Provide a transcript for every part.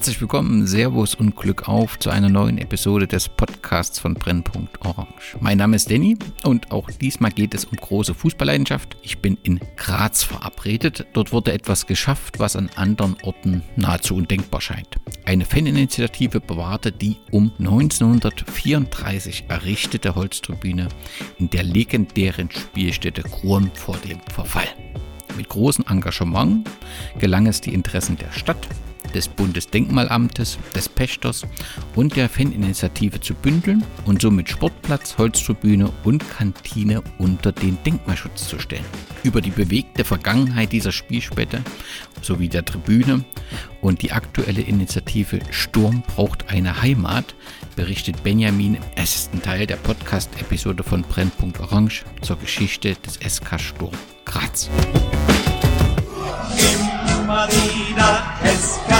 Herzlich willkommen, Servus und Glück auf zu einer neuen Episode des Podcasts von Brennpunkt Orange. Mein Name ist Danny und auch diesmal geht es um große Fußballleidenschaft. Ich bin in Graz verabredet. Dort wurde etwas geschafft, was an anderen Orten nahezu undenkbar scheint. Eine Faninitiative bewahrte die um 1934 errichtete Holztribüne in der legendären Spielstätte Grum vor dem Verfall. Mit großem Engagement gelang es, die Interessen der Stadt, des Bundesdenkmalamtes, des Pächters und der Faninitiative zu bündeln und somit Sportplatz, Holztribüne und Kantine unter den Denkmalschutz zu stellen. Über die bewegte Vergangenheit dieser Spielstätte sowie der Tribüne und die aktuelle Initiative Sturm braucht eine Heimat berichtet Benjamin im ersten Teil der Podcast-Episode von Brennpunkt Orange zur Geschichte des SK Sturm Graz. Wieder SK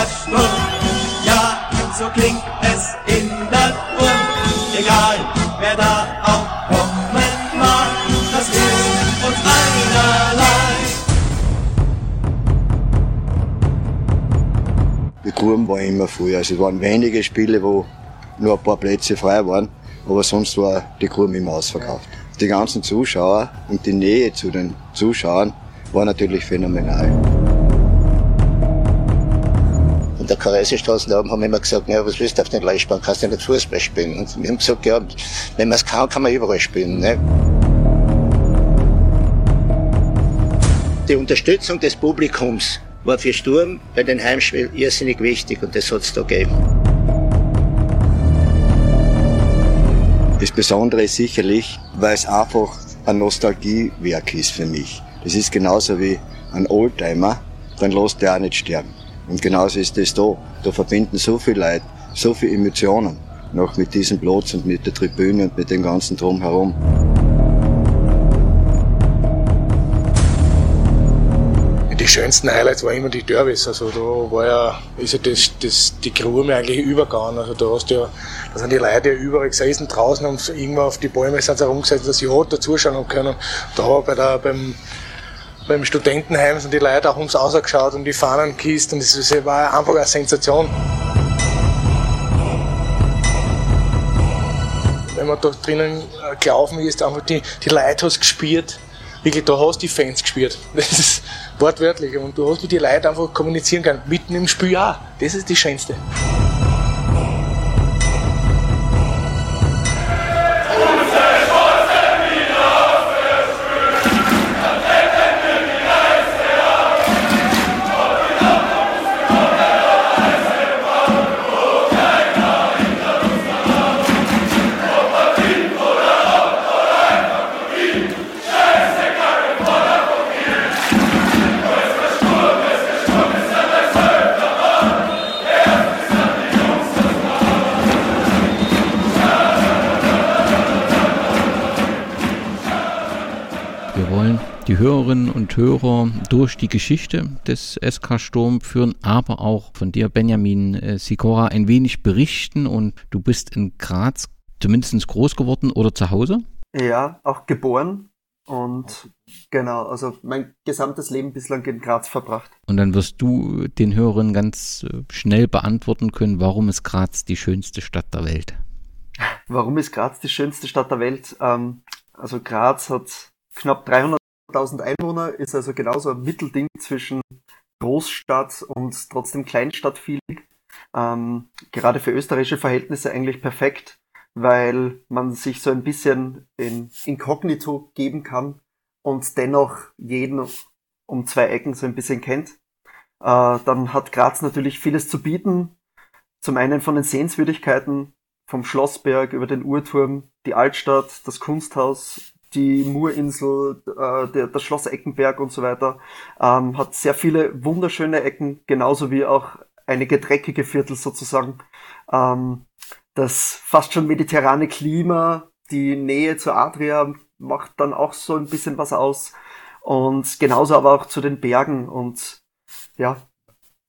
Ja, so klingt es in der Grund. Egal, wer da auch kommen mag, das ist uns einerlei. Die Kurven waren immer voll. Also es waren wenige Spiele, wo nur ein paar Plätze frei waren, aber sonst war die Kurven immer ausverkauft. Die ganzen Zuschauer und die Nähe zu den Zuschauern war natürlich phänomenal der Kareisestraße oben haben immer gesagt, ja, was willst du auf den Leihspann, kannst du nicht Fußball spielen? Und wir haben gesagt, ja, wenn man es kann, kann man überall spielen. Ne? Die Unterstützung des Publikums war für Sturm bei den Heimspielen irrsinnig wichtig und das hat es da gegeben. Das Besondere ist sicherlich, weil es einfach ein Nostalgiewerk ist für mich. Das ist genauso wie ein Oldtimer, dann lässt der auch nicht sterben. Und genauso ist das da. Da verbinden so viele Leute, so viele Emotionen noch mit diesem Platz und mit der Tribüne und mit dem ganzen Drumherum. Die schönsten Highlights waren immer die Derbys. Also da war ja, ist ja das, das, die Gruhe eigentlich übergegangen. Also da hast du ja, da sind die Leute ja überall gesessen draußen und irgendwo auf die Bäume sind sie herumgesetzt, dass sie ja da zuschauen können. Da war bei der, beim, beim Studentenheim sind die Leute auch ums Außer geschaut und die Fahnen gekisst und das war einfach eine Sensation. Wenn man da drinnen äh, gelaufen ist, einfach die, die Leute hast gespürt, wirklich, da hast die Fans gespürt. Das ist wortwörtlich. Und du hast mit den Leuten einfach kommunizieren können, mitten im Spiel auch. Das ist das Schönste. Und Hörer durch die Geschichte des SK Sturm führen, aber auch von dir, Benjamin äh, Sikora, ein wenig berichten. Und du bist in Graz zumindest groß geworden oder zu Hause? Ja, auch geboren. Und genau, also mein gesamtes Leben bislang in Graz verbracht. Und dann wirst du den Hörern ganz äh, schnell beantworten können, warum ist Graz die schönste Stadt der Welt? Warum ist Graz die schönste Stadt der Welt? Ähm, also Graz hat knapp 300 1000 Einwohner, ist also genauso ein Mittelding zwischen Großstadt und trotzdem Kleinstadtfeeling. Ähm, gerade für österreichische Verhältnisse eigentlich perfekt, weil man sich so ein bisschen in Inkognito geben kann und dennoch jeden um zwei Ecken so ein bisschen kennt. Äh, dann hat Graz natürlich vieles zu bieten. Zum einen von den Sehenswürdigkeiten, vom Schlossberg über den Uhrturm, die Altstadt, das Kunsthaus, die Murinsel, äh, der, das Schloss Eckenberg und so weiter, ähm, hat sehr viele wunderschöne Ecken, genauso wie auch einige dreckige Viertel sozusagen. Ähm, das fast schon mediterrane Klima, die Nähe zur Adria macht dann auch so ein bisschen was aus. Und genauso aber auch zu den Bergen und ja,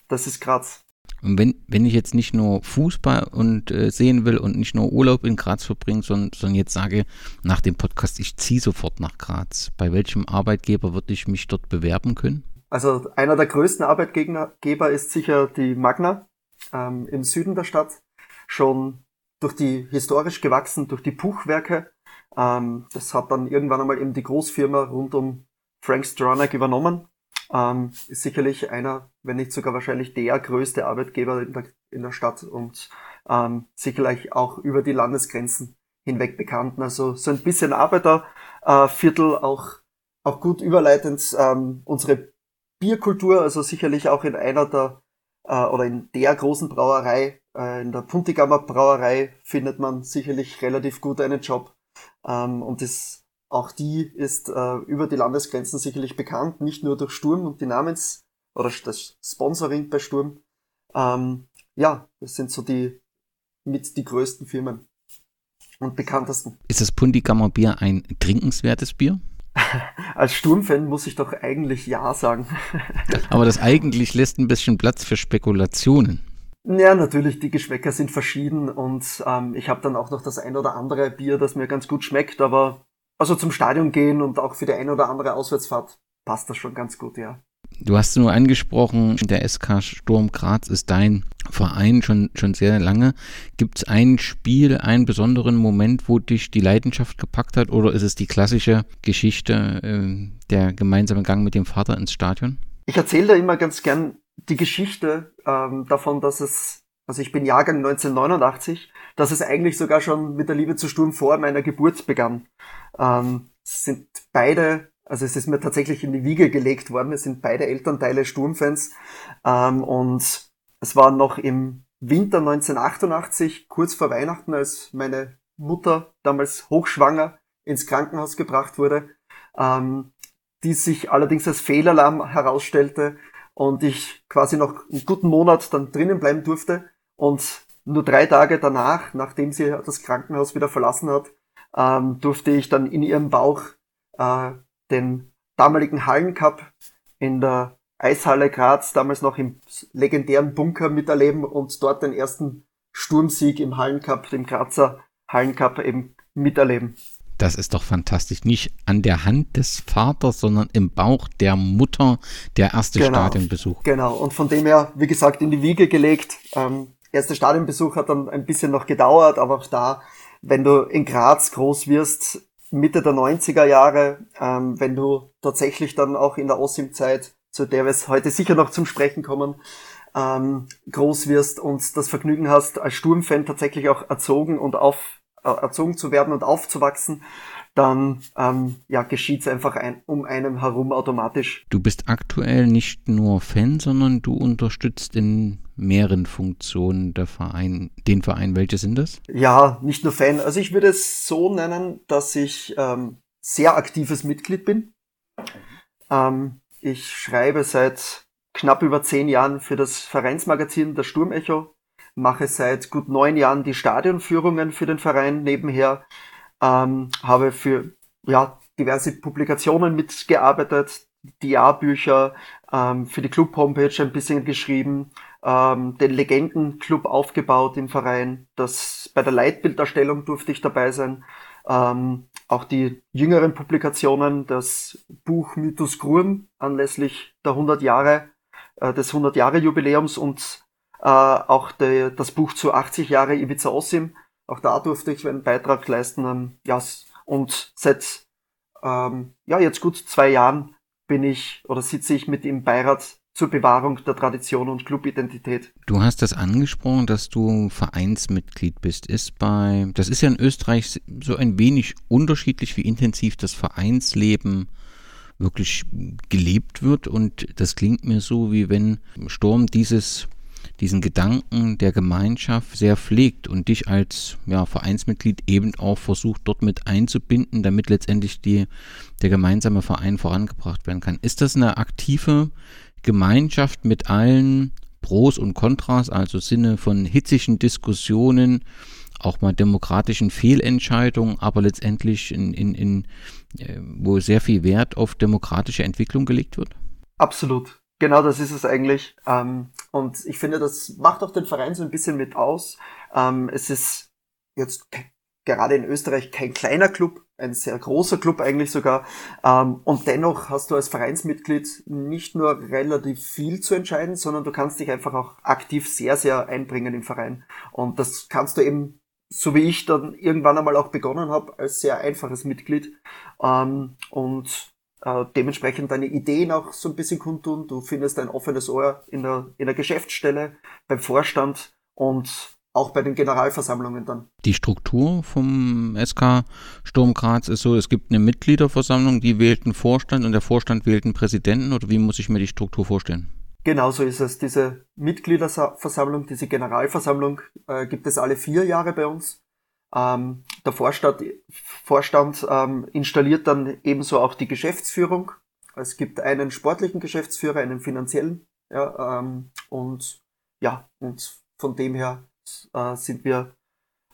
das ist Graz. Und wenn, wenn ich jetzt nicht nur Fußball und äh, sehen will und nicht nur Urlaub in Graz verbringen, sondern, sondern jetzt sage nach dem Podcast, ich ziehe sofort nach Graz, bei welchem Arbeitgeber würde ich mich dort bewerben können? Also einer der größten Arbeitgeber ist sicher die Magna ähm, im Süden der Stadt. Schon durch die historisch gewachsen, durch die Puchwerke. Ähm, das hat dann irgendwann einmal eben die Großfirma rund um Frank Stronach übernommen. Ähm, ist sicherlich einer, wenn nicht sogar wahrscheinlich der größte Arbeitgeber in der, in der Stadt und ähm, sicherlich auch über die Landesgrenzen hinweg bekannt. Also so ein bisschen Arbeiterviertel, äh, auch, auch gut überleitend ähm, unsere Bierkultur, also sicherlich auch in einer der äh, oder in der großen Brauerei, äh, in der Puntigammer Brauerei findet man sicherlich relativ gut einen Job. Ähm, und das auch die ist äh, über die Landesgrenzen sicherlich bekannt, nicht nur durch Sturm und die Namens- oder das Sponsoring bei Sturm. Ähm, ja, das sind so die mit die größten Firmen und bekanntesten. Ist das Pundigammer Bier ein trinkenswertes Bier? Als Sturmfan muss ich doch eigentlich ja sagen. Aber das eigentlich lässt ein bisschen Platz für Spekulationen. Ja, natürlich, die Geschmäcker sind verschieden und ähm, ich habe dann auch noch das ein oder andere Bier, das mir ganz gut schmeckt, aber also zum Stadion gehen und auch für die eine oder andere Auswärtsfahrt passt das schon ganz gut, ja. Du hast nur angesprochen, der SK Sturm Graz ist dein Verein schon, schon sehr lange. Gibt es ein Spiel, einen besonderen Moment, wo dich die Leidenschaft gepackt hat oder ist es die klassische Geschichte, äh, der gemeinsame Gang mit dem Vater ins Stadion? Ich erzähle da immer ganz gern die Geschichte ähm, davon, dass es, also ich bin Jahrgang 1989, dass es eigentlich sogar schon mit der Liebe zu Sturm vor meiner Geburt begann ähm, sind beide, also es ist mir tatsächlich in die Wiege gelegt worden, es sind beide Elternteile Sturmfans. Ähm, und es war noch im Winter 1988, kurz vor Weihnachten, als meine Mutter damals hochschwanger ins Krankenhaus gebracht wurde, ähm, die sich allerdings als Fehlalarm herausstellte und ich quasi noch einen guten Monat dann drinnen bleiben durfte. Und nur drei Tage danach, nachdem sie das Krankenhaus wieder verlassen hat, ähm, durfte ich dann in ihrem Bauch äh, den damaligen Hallencup in der Eishalle Graz, damals noch im legendären Bunker miterleben und dort den ersten Sturmsieg im Hallencup, dem Grazer Hallencup eben miterleben. Das ist doch fantastisch. Nicht an der Hand des Vaters, sondern im Bauch der Mutter der erste genau, Stadionbesuch. Genau, und von dem her, wie gesagt, in die Wiege gelegt. Ähm, erster Stadionbesuch hat dann ein bisschen noch gedauert, aber auch da wenn du in Graz groß wirst, Mitte der 90er Jahre, ähm, wenn du tatsächlich dann auch in der Ossim-Zeit, zu der wir es heute sicher noch zum Sprechen kommen, ähm, groß wirst und das Vergnügen hast, als Sturmfan tatsächlich auch erzogen und auf, äh, erzogen zu werden und aufzuwachsen, dann ähm, ja, geschieht es einfach ein, um einem herum automatisch. Du bist aktuell nicht nur Fan, sondern du unterstützt in mehreren Funktionen der Verein, den Verein. Welche sind das? Ja, nicht nur Fan. Also ich würde es so nennen, dass ich ähm, sehr aktives Mitglied bin. Ähm, ich schreibe seit knapp über zehn Jahren für das Vereinsmagazin Das Sturmecho, mache seit gut neun Jahren die Stadionführungen für den Verein nebenher ähm, habe für ja, diverse Publikationen mitgearbeitet, die Jahrbücher, ähm, für die Club-Homepage ein bisschen geschrieben, ähm, den Legendenclub aufgebaut im Verein. Das, bei der Leitbilderstellung durfte ich dabei sein. Ähm, auch die jüngeren Publikationen, das Buch Mythos Grurm anlässlich der 100 Jahre, äh, des 100 Jahre Jubiläums und äh, auch de, das Buch zu 80 Jahre Ibiza Ossim auch da durfte ich einen Beitrag leisten. Ähm, ja, und seit ähm, ja, jetzt gut zwei Jahren bin ich oder sitze ich mit im Beirat zur Bewahrung der Tradition und Clubidentität. Du hast das angesprochen, dass du Vereinsmitglied bist. Ist bei, das ist ja in Österreich so ein wenig unterschiedlich, wie intensiv das Vereinsleben wirklich gelebt wird. Und das klingt mir so, wie wenn Sturm dieses diesen Gedanken der Gemeinschaft sehr pflegt und dich als ja, Vereinsmitglied eben auch versucht, dort mit einzubinden, damit letztendlich die, der gemeinsame Verein vorangebracht werden kann. Ist das eine aktive Gemeinschaft mit allen Pros und Kontras, also Sinne von hitzigen Diskussionen, auch mal demokratischen Fehlentscheidungen, aber letztendlich in, in, in äh, wo sehr viel Wert auf demokratische Entwicklung gelegt wird? Absolut. Genau das ist es eigentlich. Ähm, und ich finde, das macht auch den Verein so ein bisschen mit aus. Ähm, es ist jetzt gerade in Österreich kein kleiner Club, ein sehr großer Club eigentlich sogar. Ähm, und dennoch hast du als Vereinsmitglied nicht nur relativ viel zu entscheiden, sondern du kannst dich einfach auch aktiv sehr, sehr einbringen im Verein. Und das kannst du eben, so wie ich dann irgendwann einmal auch begonnen habe, als sehr einfaches Mitglied. Ähm, und äh, dementsprechend deine Ideen auch so ein bisschen kundtun. Du findest ein offenes Ohr in der, in der Geschäftsstelle, beim Vorstand und auch bei den Generalversammlungen dann. Die Struktur vom SK Sturm Graz ist so, es gibt eine Mitgliederversammlung, die wählt einen Vorstand und der Vorstand wählt einen Präsidenten oder wie muss ich mir die Struktur vorstellen? Genau so ist es. Diese Mitgliederversammlung, diese Generalversammlung äh, gibt es alle vier Jahre bei uns. Ähm, der Vorstand, Vorstand ähm, installiert dann ebenso auch die Geschäftsführung. Es gibt einen sportlichen Geschäftsführer, einen finanziellen. Ja, ähm, und ja, und von dem her äh, sind wir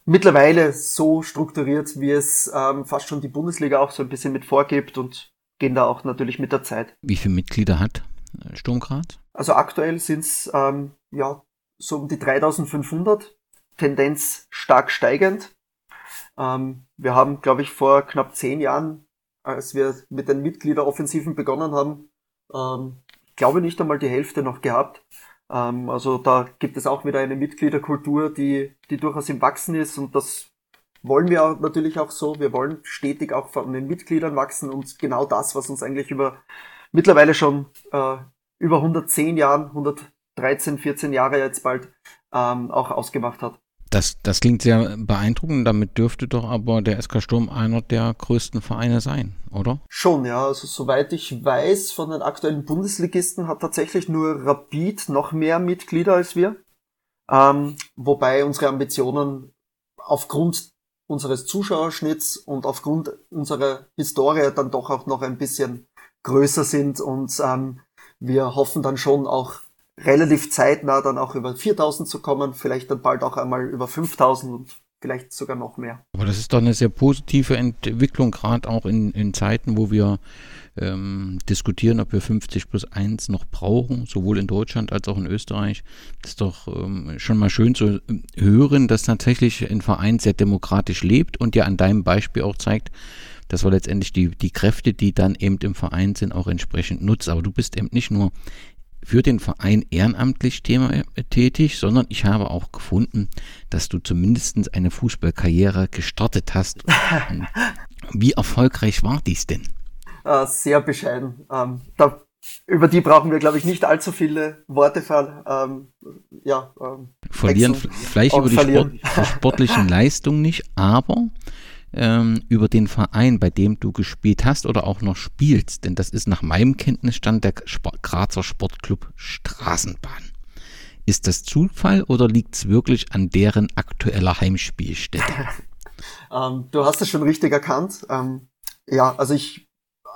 mittlerweile so strukturiert, wie es ähm, fast schon die Bundesliga auch so ein bisschen mit vorgibt und gehen da auch natürlich mit der Zeit. Wie viele Mitglieder hat äh, Sturmgrad? Also aktuell sind es ähm, ja so um die 3500, Tendenz stark steigend. Ähm, wir haben, glaube ich, vor knapp zehn Jahren, als wir mit den Mitgliederoffensiven begonnen haben, ähm, glaube nicht einmal die Hälfte noch gehabt. Ähm, also da gibt es auch wieder eine Mitgliederkultur, die, die durchaus im Wachsen ist und das wollen wir natürlich auch so. Wir wollen stetig auch von den Mitgliedern wachsen und genau das, was uns eigentlich über mittlerweile schon äh, über 110 Jahren, 113, 14 Jahre jetzt bald ähm, auch ausgemacht hat. Das, das klingt sehr beeindruckend. Damit dürfte doch aber der SK Sturm einer der größten Vereine sein, oder? Schon, ja. Also soweit ich weiß, von den aktuellen Bundesligisten hat tatsächlich nur Rapid noch mehr Mitglieder als wir. Ähm, wobei unsere Ambitionen aufgrund unseres Zuschauerschnitts und aufgrund unserer Historie dann doch auch noch ein bisschen größer sind und ähm, wir hoffen dann schon auch relativ zeitnah dann auch über 4000 zu kommen, vielleicht dann bald auch einmal über 5000 und vielleicht sogar noch mehr. Aber das ist doch eine sehr positive Entwicklung, gerade auch in, in Zeiten, wo wir ähm, diskutieren, ob wir 50 plus 1 noch brauchen, sowohl in Deutschland als auch in Österreich. Das ist doch ähm, schon mal schön zu hören, dass tatsächlich ein Verein sehr demokratisch lebt und ja an deinem Beispiel auch zeigt, dass wir letztendlich die, die Kräfte, die dann eben im Verein sind, auch entsprechend nutzen. Aber du bist eben nicht nur für den Verein ehrenamtlich Thema, äh, tätig, sondern ich habe auch gefunden, dass du zumindest eine Fußballkarriere gestartet hast. Wie erfolgreich war dies denn? Äh, sehr bescheiden. Ähm, da, über die brauchen wir, glaube ich, nicht allzu viele Worte ver, ähm, ja, ähm, verlieren. Vielleicht über die, Sport, die sportlichen Leistungen nicht, aber ähm, über den Verein, bei dem du gespielt hast oder auch noch spielst, denn das ist nach meinem Kenntnisstand der Sport, Grazer Sportclub Straßenbahn. Ist das Zufall oder liegt es wirklich an deren aktueller Heimspielstätte? ähm, du hast es schon richtig erkannt. Ähm, ja, also ich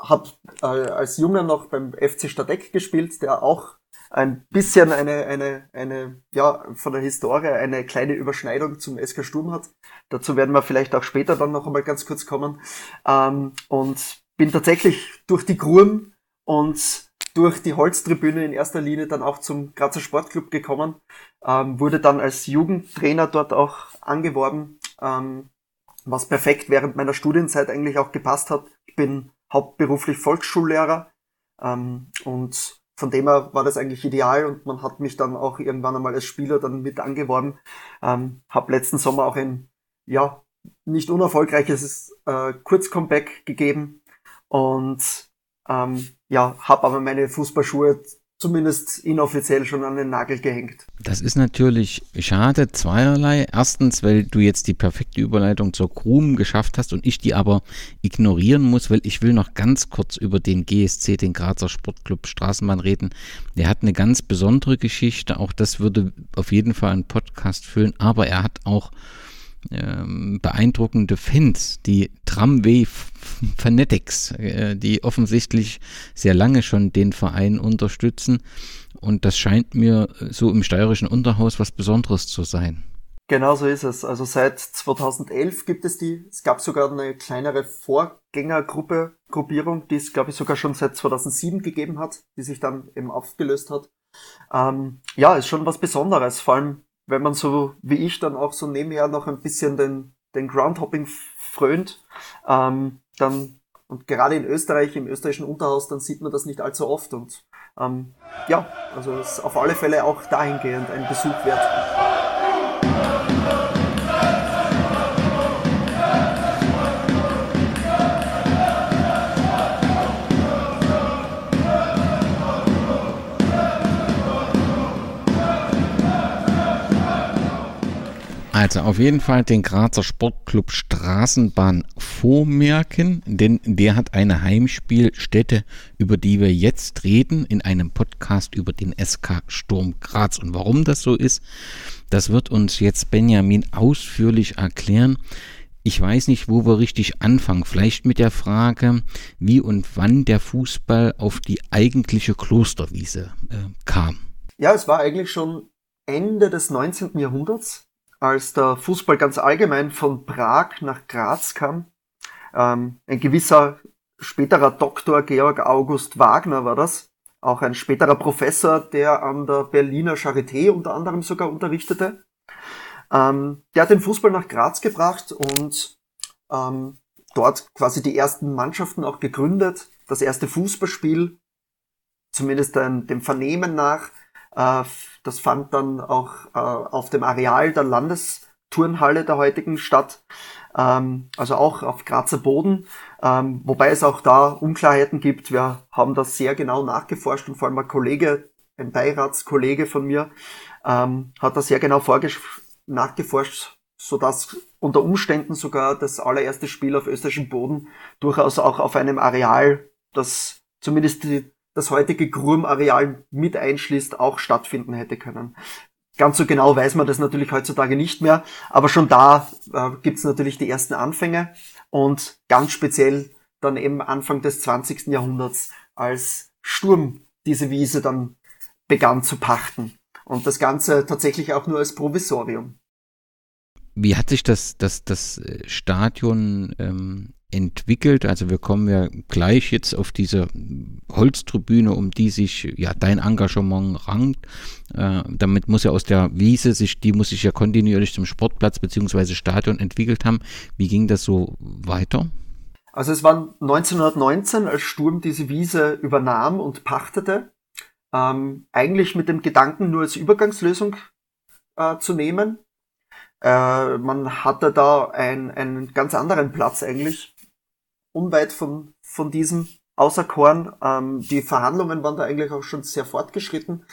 habe äh, als Junge noch beim FC Stadeck gespielt, der auch ein bisschen eine, eine, eine, ja, von der Historie eine kleine Überschneidung zum SK Sturm hat. Dazu werden wir vielleicht auch später dann noch einmal ganz kurz kommen. Ähm, und bin tatsächlich durch die Gruben und durch die Holztribüne in erster Linie dann auch zum Grazer Sportclub gekommen, ähm, wurde dann als Jugendtrainer dort auch angeworben, ähm, was perfekt während meiner Studienzeit eigentlich auch gepasst hat. Ich bin hauptberuflich Volksschullehrer ähm, und von dem her war das eigentlich ideal und man hat mich dann auch irgendwann einmal als Spieler dann mit angeworben. Ähm, hab letzten Sommer auch ein, ja, nicht unerfolgreiches äh, Kurzcomeback gegeben und ähm, ja, habe aber meine Fußballschuhe zumindest inoffiziell schon an den Nagel gehängt. Das ist natürlich schade, zweierlei. Erstens, weil du jetzt die perfekte Überleitung zur Krum geschafft hast und ich die aber ignorieren muss, weil ich will noch ganz kurz über den GSC, den Grazer Sportclub Straßenbahn reden. Der hat eine ganz besondere Geschichte, auch das würde auf jeden Fall einen Podcast füllen, aber er hat auch ähm, beeindruckende Fans, die Tramway Fanatics, äh, die offensichtlich sehr lange schon den Verein unterstützen. Und das scheint mir so im steirischen Unterhaus was Besonderes zu sein. Genau so ist es. Also seit 2011 gibt es die. Es gab sogar eine kleinere Vorgängergruppe, Gruppierung, die es, glaube ich, sogar schon seit 2007 gegeben hat, die sich dann eben aufgelöst hat. Ähm, ja, ist schon was Besonderes, vor allem wenn man so wie ich dann auch so nebenher noch ein bisschen den, den Groundhopping frönt, ähm, dann und gerade in Österreich, im österreichischen Unterhaus, dann sieht man das nicht allzu oft und ähm, ja, also ist auf alle Fälle auch dahingehend ein Besuch wert. Also auf jeden Fall den Grazer Sportclub Straßenbahn vormerken, denn der hat eine Heimspielstätte, über die wir jetzt reden, in einem Podcast über den SK Sturm Graz. Und warum das so ist, das wird uns jetzt Benjamin ausführlich erklären. Ich weiß nicht, wo wir richtig anfangen. Vielleicht mit der Frage, wie und wann der Fußball auf die eigentliche Klosterwiese äh, kam. Ja, es war eigentlich schon Ende des 19. Jahrhunderts als der Fußball ganz allgemein von Prag nach Graz kam. Ähm, ein gewisser späterer Doktor Georg August Wagner war das, auch ein späterer Professor, der an der Berliner Charité unter anderem sogar unterrichtete. Ähm, der hat den Fußball nach Graz gebracht und ähm, dort quasi die ersten Mannschaften auch gegründet. Das erste Fußballspiel, zumindest dem Vernehmen nach, das fand dann auch äh, auf dem Areal der Landesturnhalle der heutigen Stadt, ähm, also auch auf Grazer Boden, ähm, wobei es auch da Unklarheiten gibt. Wir haben das sehr genau nachgeforscht und vor allem ein Kollege, ein Beiratskollege von mir, ähm, hat das sehr genau nachgeforscht, sodass unter Umständen sogar das allererste Spiel auf österreichischem Boden durchaus auch auf einem Areal, das zumindest die das heutige Grum-Areal mit einschließt, auch stattfinden hätte können. Ganz so genau weiß man das natürlich heutzutage nicht mehr, aber schon da äh, gibt es natürlich die ersten Anfänge und ganz speziell dann eben Anfang des 20. Jahrhunderts, als Sturm diese Wiese dann begann zu pachten. Und das Ganze tatsächlich auch nur als Provisorium. Wie hat sich das, das, das Stadion ähm, entwickelt. Also wir kommen ja gleich jetzt auf diese Holztribüne, um die sich ja dein Engagement rankt. Äh, damit muss ja aus der Wiese sich, die muss sich ja kontinuierlich zum Sportplatz bzw. Stadion entwickelt haben. Wie ging das so weiter? Also es war 1919, als Sturm diese Wiese übernahm und pachtete. Ähm, eigentlich mit dem Gedanken nur als Übergangslösung äh, zu nehmen. Äh, man hatte da ein, einen ganz anderen Platz eigentlich unweit von, von diesem Außerkorn. Ähm, die Verhandlungen waren da eigentlich auch schon sehr fortgeschritten.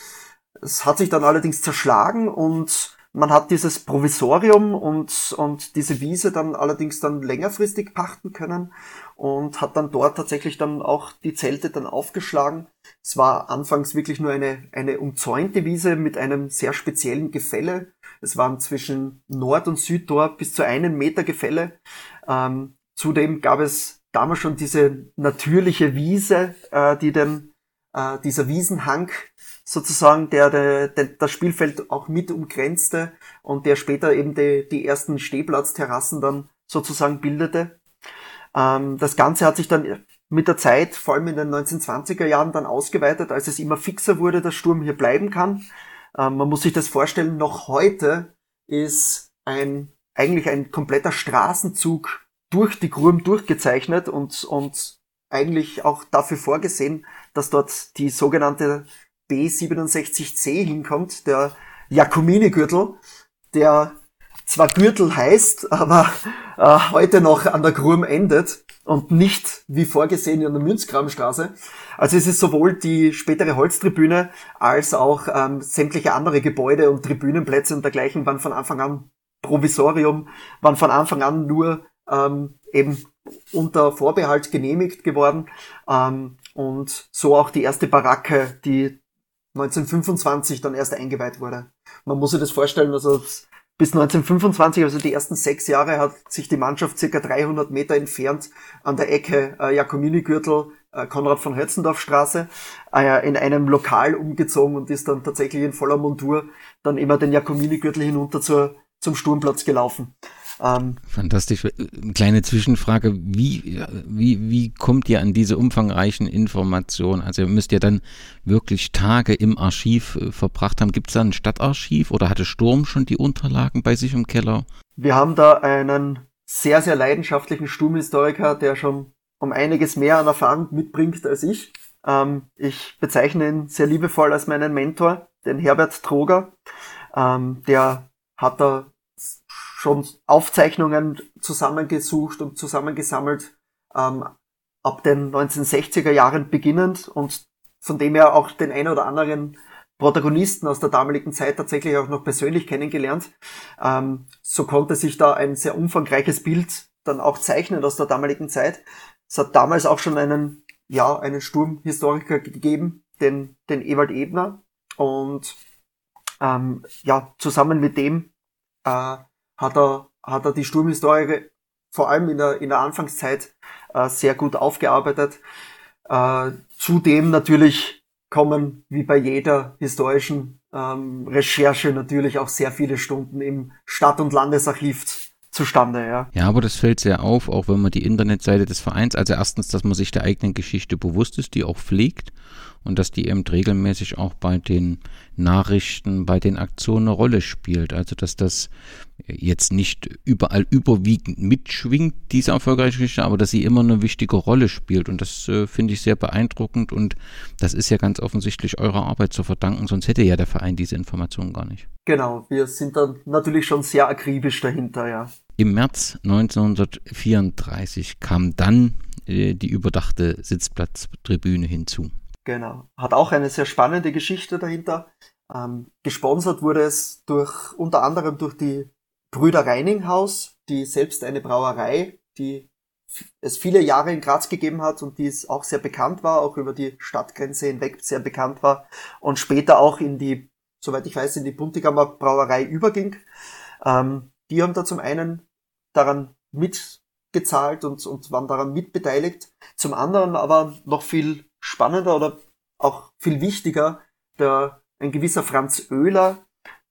Es hat sich dann allerdings zerschlagen und man hat dieses Provisorium und, und diese Wiese dann allerdings dann längerfristig pachten können und hat dann dort tatsächlich dann auch die Zelte dann aufgeschlagen. Es war anfangs wirklich nur eine, eine umzäunte Wiese mit einem sehr speziellen Gefälle. Es waren zwischen Nord- und Südtor bis zu einem Meter Gefälle. Ähm, zudem gab es damals schon diese natürliche Wiese, äh, die den, äh, dieser Wiesenhang sozusagen, der, der, der das Spielfeld auch mit umgrenzte und der später eben die, die ersten Stehplatzterrassen dann sozusagen bildete. Ähm, das Ganze hat sich dann mit der Zeit, vor allem in den 1920er Jahren, dann ausgeweitet, als es immer fixer wurde, dass Sturm hier bleiben kann. Ähm, man muss sich das vorstellen, noch heute ist ein, eigentlich ein kompletter Straßenzug durch die Grum durchgezeichnet und, und eigentlich auch dafür vorgesehen, dass dort die sogenannte B67C hinkommt, der Jacomini-Gürtel, der zwar Gürtel heißt, aber äh, heute noch an der Grum endet und nicht wie vorgesehen in der Münzgrabenstraße. Also es ist sowohl die spätere Holztribüne als auch ähm, sämtliche andere Gebäude und Tribünenplätze und dergleichen waren von Anfang an Provisorium, waren von Anfang an nur ähm, eben unter Vorbehalt genehmigt geworden ähm, und so auch die erste Baracke, die 1925 dann erst eingeweiht wurde. Man muss sich das vorstellen, also bis 1925, also die ersten sechs Jahre, hat sich die Mannschaft circa 300 Meter entfernt an der Ecke äh, Jakomini-Gürtel, äh, Konrad von Hötzendorf Straße, äh, in einem Lokal umgezogen und ist dann tatsächlich in voller Montur dann immer den Jakomini-Gürtel hinunter zur, zum Sturmplatz gelaufen. Ähm, Fantastisch. Kleine Zwischenfrage. Wie, wie, wie kommt ihr an diese umfangreichen Informationen? Also ihr müsst ja dann wirklich Tage im Archiv äh, verbracht haben. Gibt es da ein Stadtarchiv oder hatte Sturm schon die Unterlagen bei sich im Keller? Wir haben da einen sehr, sehr leidenschaftlichen Sturmhistoriker, der schon um einiges mehr an Erfahrung mitbringt als ich. Ähm, ich bezeichne ihn sehr liebevoll als meinen Mentor, den Herbert Troger. Ähm, der hat da schon Aufzeichnungen zusammengesucht und zusammengesammelt, ähm, ab den 1960er Jahren beginnend und von dem er auch den ein oder anderen Protagonisten aus der damaligen Zeit tatsächlich auch noch persönlich kennengelernt. Ähm, so konnte sich da ein sehr umfangreiches Bild dann auch zeichnen aus der damaligen Zeit. Es hat damals auch schon einen, ja, einen Sturmhistoriker gegeben, den, den Ewald Ebner. Und ähm, ja, zusammen mit dem äh, hat er, hat er die Sturmhistorie vor allem in der, in der Anfangszeit äh, sehr gut aufgearbeitet. Äh, zudem natürlich kommen, wie bei jeder historischen ähm, Recherche, natürlich auch sehr viele Stunden im Stadt- und Landesarchiv zustande, ja. Ja, aber das fällt sehr auf, auch wenn man die Internetseite des Vereins, also erstens, dass man sich der eigenen Geschichte bewusst ist, die auch pflegt und dass die eben regelmäßig auch bei den Nachrichten, bei den Aktionen eine Rolle spielt. Also dass das jetzt nicht überall überwiegend mitschwingt, diese erfolgreiche Geschichte, aber dass sie immer eine wichtige Rolle spielt. Und das äh, finde ich sehr beeindruckend und das ist ja ganz offensichtlich eurer Arbeit zu verdanken, sonst hätte ja der Verein diese Informationen gar nicht. Genau, wir sind dann natürlich schon sehr akribisch dahinter, ja. Im März 1934 kam dann äh, die überdachte Sitzplatztribüne hinzu. Genau. Hat auch eine sehr spannende Geschichte dahinter. Ähm, gesponsert wurde es durch, unter anderem durch die Brüder Reininghaus, die selbst eine Brauerei, die es viele Jahre in Graz gegeben hat und die es auch sehr bekannt war, auch über die Stadtgrenze hinweg sehr bekannt war und später auch in die, soweit ich weiß, in die Buntigammer Brauerei überging. Ähm, die haben da zum einen daran mitgezahlt und, und waren daran mitbeteiligt. Zum anderen aber noch viel spannender oder auch viel wichtiger, der, ein gewisser Franz Oehler,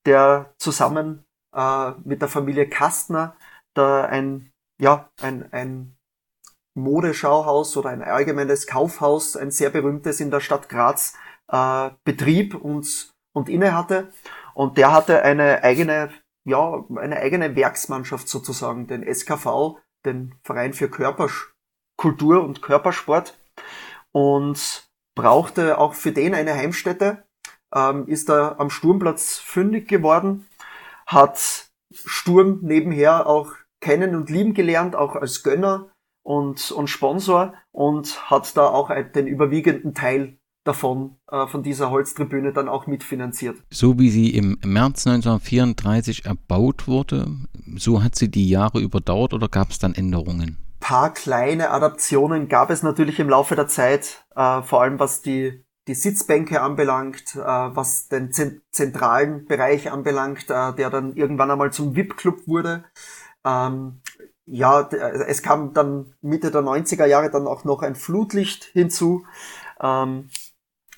der zusammen äh, mit der Familie Kastner da ein, ja, ein, ein Modeschauhaus oder ein allgemeines Kaufhaus, ein sehr berühmtes in der Stadt Graz, äh, betrieb und, und inne hatte. Und der hatte eine eigene, ja, eine eigene Werksmannschaft sozusagen, den SKV, den Verein für Körperkultur und Körpersport und brauchte auch für den eine Heimstätte, ähm, ist da am Sturmplatz fündig geworden, hat Sturm nebenher auch kennen und lieben gelernt, auch als Gönner und, und Sponsor und hat da auch den überwiegenden Teil davon, äh, von dieser Holztribüne dann auch mitfinanziert. So wie sie im März 1934 erbaut wurde, so hat sie die Jahre überdauert oder gab es dann Änderungen? Paar kleine Adaptionen gab es natürlich im Laufe der Zeit, äh, vor allem was die, die Sitzbänke anbelangt, äh, was den zentralen Bereich anbelangt, äh, der dann irgendwann einmal zum VIP-Club wurde. Ähm, ja, es kam dann Mitte der 90er Jahre dann auch noch ein Flutlicht hinzu. Ähm,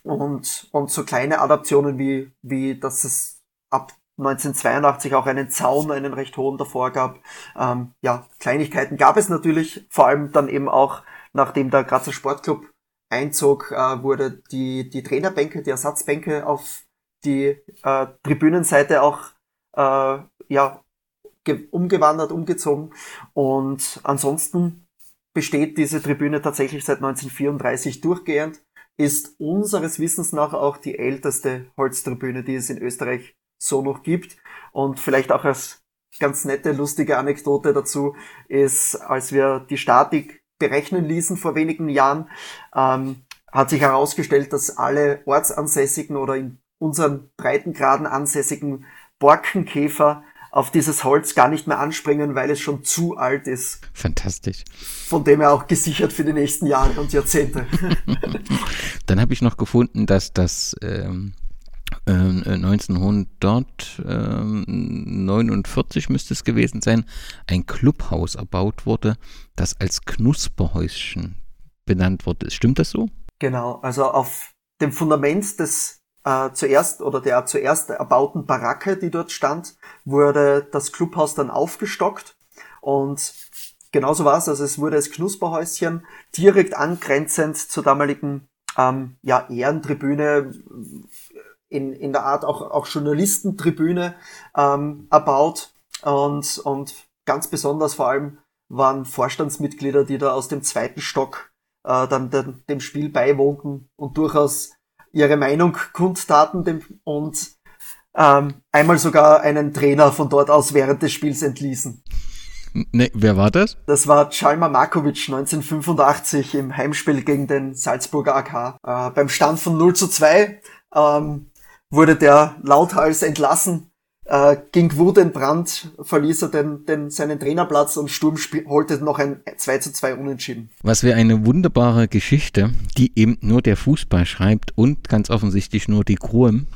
und, und so kleine Adaptionen wie, wie dass es ab 1982 auch einen Zaun, einen recht hohen davor gab. Ähm, ja, Kleinigkeiten gab es natürlich, vor allem dann eben auch, nachdem der Grazer Sportclub einzog, äh, wurde die, die Trainerbänke, die Ersatzbänke auf die äh, Tribünenseite auch äh, ja, umgewandert, umgezogen. Und ansonsten besteht diese Tribüne tatsächlich seit 1934 durchgehend, ist unseres Wissens nach auch die älteste Holztribüne, die es in Österreich so noch gibt. Und vielleicht auch als ganz nette, lustige Anekdote dazu ist, als wir die Statik berechnen ließen vor wenigen Jahren, ähm, hat sich herausgestellt, dass alle ortsansässigen oder in unseren Breitengraden ansässigen Borkenkäfer auf dieses Holz gar nicht mehr anspringen, weil es schon zu alt ist. Fantastisch. Von dem er auch gesichert für die nächsten Jahre und Jahrzehnte. Dann habe ich noch gefunden, dass das ähm, 1949 ähm, müsste es gewesen sein, ein Clubhaus erbaut wurde, das als Knusperhäuschen benannt wurde. Stimmt das so? Genau, also auf dem Fundament des äh, zuerst oder der zuerst erbauten Baracke, die dort stand, wurde das Clubhaus dann aufgestockt. Und genauso war es. Also es wurde das Knusperhäuschen direkt angrenzend zur damaligen ähm, ja, Ehrentribüne in, in der Art auch, auch Journalistentribüne ähm, erbaut. Und, und ganz besonders vor allem waren Vorstandsmitglieder, die da aus dem zweiten Stock äh, dann den, dem Spiel beiwohnten und durchaus ihre Meinung kundtaten dem, und ähm, einmal sogar einen Trainer von dort aus während des Spiels entließen. Ne, wer war das? Das war Chalma Markovic 1985 im Heimspiel gegen den Salzburger AK. Äh, beim Stand von 0 zu 2 ähm, wurde der lauthals entlassen. Äh, ging Wut in Brand, verließ er den, den, seinen Trainerplatz und Sturm holte noch ein 2 zu 2 Unentschieden. Was wäre eine wunderbare Geschichte, die eben nur der Fußball schreibt und ganz offensichtlich nur die Kruem.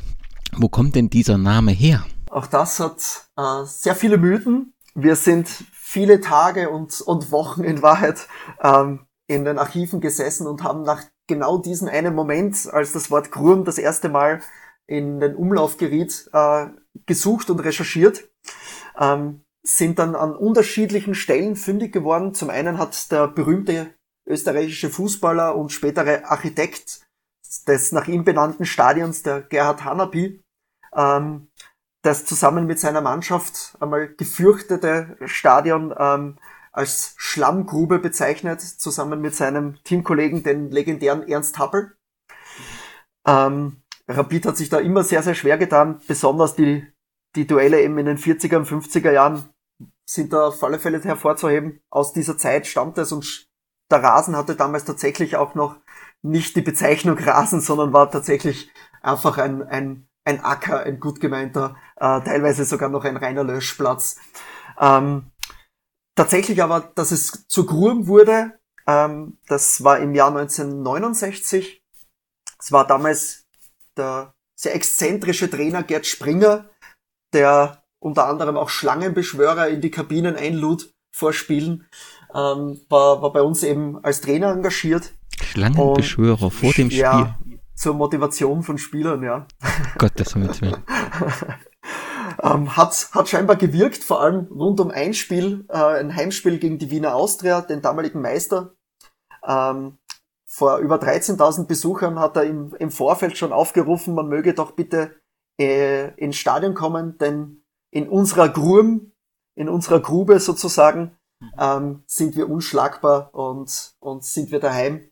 Wo kommt denn dieser Name her? Auch das hat äh, sehr viele Mythen. Wir sind viele Tage und, und Wochen in Wahrheit ähm, in den Archiven gesessen und haben nach genau diesem einen Moment, als das Wort Krumm das erste Mal in den Umlauf geriet, äh, gesucht und recherchiert. Ähm, sind dann an unterschiedlichen Stellen fündig geworden. Zum einen hat der berühmte österreichische Fußballer und spätere Architekt des nach ihm benannten Stadions, der Gerhard Hanapi, ähm, das zusammen mit seiner Mannschaft einmal gefürchtete Stadion ähm, als Schlammgrube bezeichnet, zusammen mit seinem Teamkollegen, den legendären Ernst Happel. Ähm, Rapid hat sich da immer sehr, sehr schwer getan, besonders die, die Duelle eben in den 40er und 50er Jahren sind da auf alle Fälle hervorzuheben. Aus dieser Zeit stammt es und der Rasen hatte damals tatsächlich auch noch nicht die Bezeichnung Rasen, sondern war tatsächlich einfach ein, ein ein Acker, ein gut gemeinter, äh, teilweise sogar noch ein reiner Löschplatz. Ähm, tatsächlich aber, dass es zur Grum wurde, ähm, das war im Jahr 1969. Es war damals der sehr exzentrische Trainer Gerd Springer, der unter anderem auch Schlangenbeschwörer in die Kabinen einlud vor Spielen, ähm, war, war bei uns eben als Trainer engagiert. Schlangenbeschwörer vor dem Spiel? Ja, zur Motivation von Spielern, ja. Gottes Willen. ähm, hat, hat scheinbar gewirkt, vor allem rund um ein Spiel, äh, ein Heimspiel gegen die Wiener Austria, den damaligen Meister. Ähm, vor über 13.000 Besuchern hat er im, im Vorfeld schon aufgerufen, man möge doch bitte äh, ins Stadion kommen, denn in unserer Grube, in unserer Grube sozusagen, ähm, sind wir unschlagbar und, und sind wir daheim.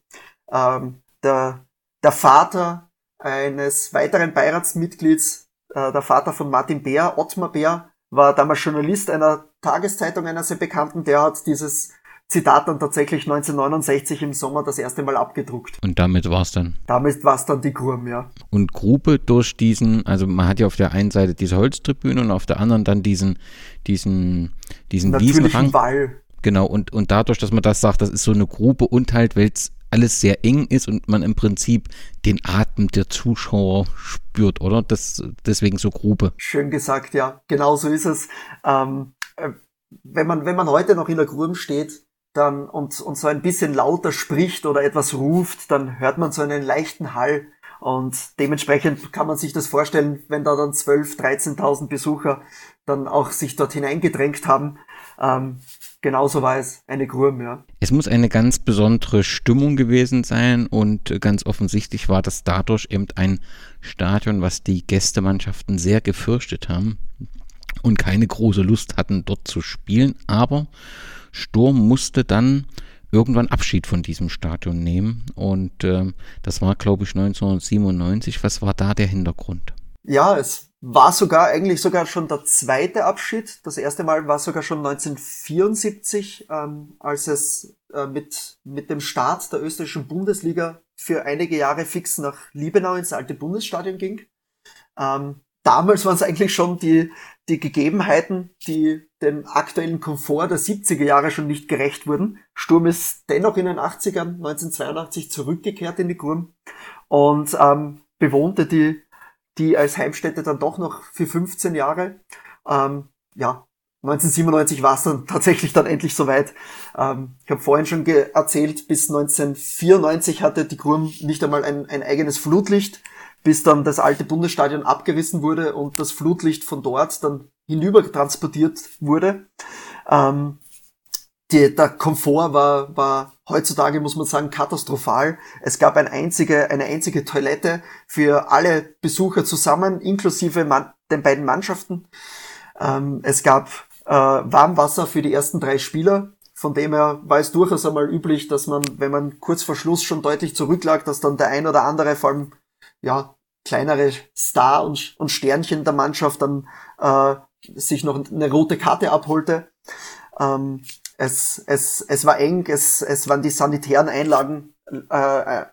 Ähm, der der Vater eines weiteren Beiratsmitglieds, äh, der Vater von Martin Bär, Ottmar Bär, war damals Journalist einer Tageszeitung, einer sehr bekannten, der hat dieses Zitat dann tatsächlich 1969 im Sommer das erste Mal abgedruckt. Und damit war's dann? Damit war's dann die Grum, ja. Und Grube durch diesen, also man hat ja auf der einen Seite diese Holztribüne und auf der anderen dann diesen, diesen, diesen Wiesenrang. Wall. Genau, und, und dadurch, dass man das sagt, das ist so eine Grube und halt, weil es alles sehr eng ist und man im Prinzip den Atem der Zuschauer spürt, oder? Das, deswegen so Grube. Schön gesagt, ja. Genau so ist es. Ähm, äh, wenn, man, wenn man heute noch in der Grube steht, dann und, und so ein bisschen lauter spricht oder etwas ruft, dann hört man so einen leichten Hall. Und dementsprechend kann man sich das vorstellen, wenn da dann 12.000, 13.000 Besucher dann auch sich dort hineingedrängt haben. Ähm, genauso war es eine Grum, ja. Es muss eine ganz besondere Stimmung gewesen sein und ganz offensichtlich war das dadurch eben ein Stadion, was die Gästemannschaften sehr gefürchtet haben und keine große Lust hatten, dort zu spielen. Aber Sturm musste dann irgendwann Abschied von diesem Stadion nehmen und äh, das war, glaube ich, 1997. Was war da der Hintergrund? Ja, es war sogar eigentlich sogar schon der zweite Abschied. Das erste Mal war sogar schon 1974, ähm, als es äh, mit, mit dem Start der österreichischen Bundesliga für einige Jahre fix nach Liebenau ins alte Bundesstadion ging. Ähm, damals waren es eigentlich schon die, die Gegebenheiten, die dem aktuellen Komfort der 70er Jahre schon nicht gerecht wurden. Sturm ist dennoch in den 80ern 1982 zurückgekehrt in die Gurm und ähm, bewohnte die die als Heimstätte dann doch noch für 15 Jahre. Ähm, ja, 1997 war es dann tatsächlich dann endlich soweit. Ähm, ich habe vorhin schon erzählt, bis 1994 hatte die Grum nicht einmal ein, ein eigenes Flutlicht, bis dann das alte Bundesstadion abgerissen wurde und das Flutlicht von dort dann hinüber transportiert wurde. Ähm, die, der Komfort war, war heutzutage, muss man sagen, katastrophal. Es gab ein einzige, eine einzige Toilette für alle Besucher zusammen, inklusive man, den beiden Mannschaften. Ähm, es gab äh, Warmwasser für die ersten drei Spieler. Von dem her war es durchaus einmal üblich, dass man, wenn man kurz vor Schluss schon deutlich zurücklag, dass dann der ein oder andere, vor allem ja kleinere Star und, und Sternchen der Mannschaft dann äh, sich noch eine rote Karte abholte. Ähm, es, es, es war eng, es, es waren die sanitären Einlagen, äh, äh,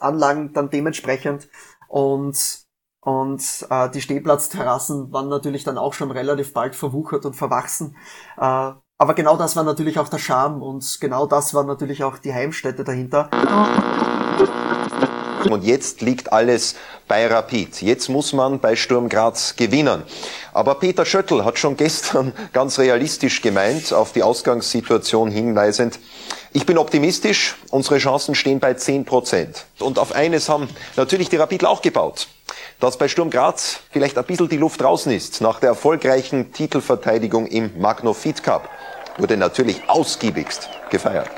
Anlagen dann dementsprechend und, und äh, die Stehplatzterrassen waren natürlich dann auch schon relativ bald verwuchert und verwachsen. Äh, aber genau das war natürlich auch der Charme und genau das war natürlich auch die Heimstätte dahinter. Und jetzt liegt alles bei Rapid. Jetzt muss man bei Sturm Graz gewinnen. Aber Peter Schöttl hat schon gestern ganz realistisch gemeint, auf die Ausgangssituation hinweisend, ich bin optimistisch, unsere Chancen stehen bei 10 Prozent. Und auf eines haben natürlich die Rapidler auch gebaut. Dass bei Sturm Graz vielleicht ein bisschen die Luft draußen ist, nach der erfolgreichen Titelverteidigung im Magno Fit Cup wurde natürlich ausgiebigst gefeiert.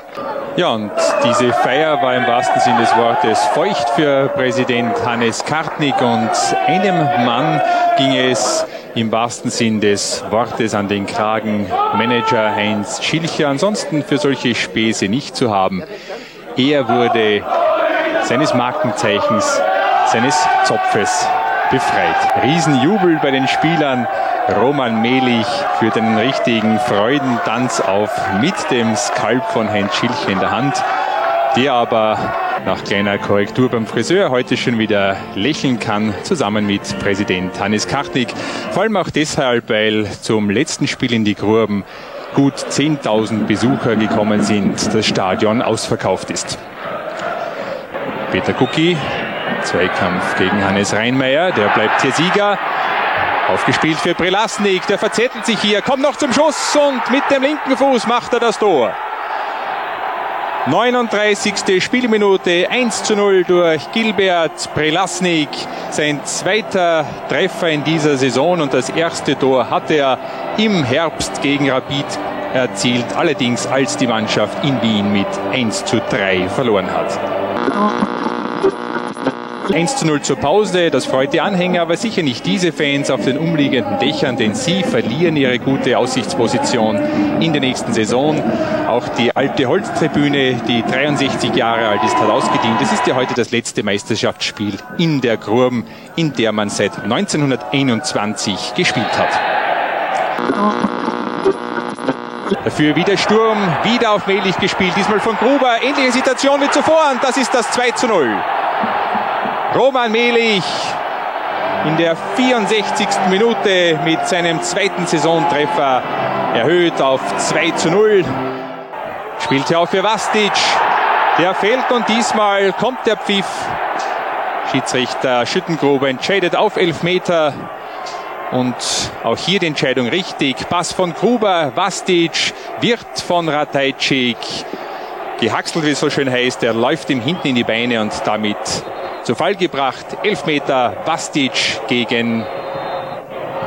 Ja, und diese Feier war im wahrsten Sinne des Wortes feucht für Präsident Hannes Kartnick und einem Mann ging es im wahrsten Sinn des Wortes an den Kragen Manager Heinz Schilcher, ansonsten für solche Späße nicht zu haben. Er wurde seines Markenzeichens, seines Zopfes befreit. Riesenjubel bei den Spielern. Roman Melich führt einen richtigen Freudentanz auf mit dem Skalp von Heinz Schilch in der Hand, der aber nach kleiner Korrektur beim Friseur heute schon wieder lächeln kann, zusammen mit Präsident Hannes Kartnick. Vor allem auch deshalb, weil zum letzten Spiel in die Gruben gut 10.000 Besucher gekommen sind, das Stadion ausverkauft ist. Peter Kucki, Zweikampf gegen Hannes Reinmeier, der bleibt hier Sieger. Aufgespielt für Prelasnik, der verzettelt sich hier, kommt noch zum Schuss und mit dem linken Fuß macht er das Tor. 39. Spielminute 1 zu 0 durch Gilbert Prelasnik. Sein zweiter Treffer in dieser Saison und das erste Tor hat er im Herbst gegen Rapid erzielt, allerdings als die Mannschaft in Wien mit 1 zu 3 verloren hat. 1 zu 0 zur Pause, das freut die Anhänger, aber sicher nicht diese Fans auf den umliegenden Dächern, denn sie verlieren ihre gute Aussichtsposition in der nächsten Saison. Auch die alte Holztribüne, die 63 Jahre alt ist, hat ausgedient. Es ist ja heute das letzte Meisterschaftsspiel in der Grurm, in der man seit 1921 gespielt hat. Dafür wieder Sturm, wieder auf Mehlich gespielt, diesmal von Gruber. Ähnliche Situation wie zuvor und das ist das 2 zu 0. Roman Melich in der 64. Minute mit seinem zweiten Saisontreffer erhöht auf 2 zu 0. Spielt hier auch für Vastic. Der fällt und diesmal kommt der Pfiff. Schiedsrichter Schüttengruber entscheidet auf 11 Meter. Und auch hier die Entscheidung richtig. Pass von Gruber, Vastic wird von Ratajczyk gehaxelt, wie es so schön heißt. Er läuft ihm hinten in die Beine und damit zu Fall gebracht. Elfmeter Bastic gegen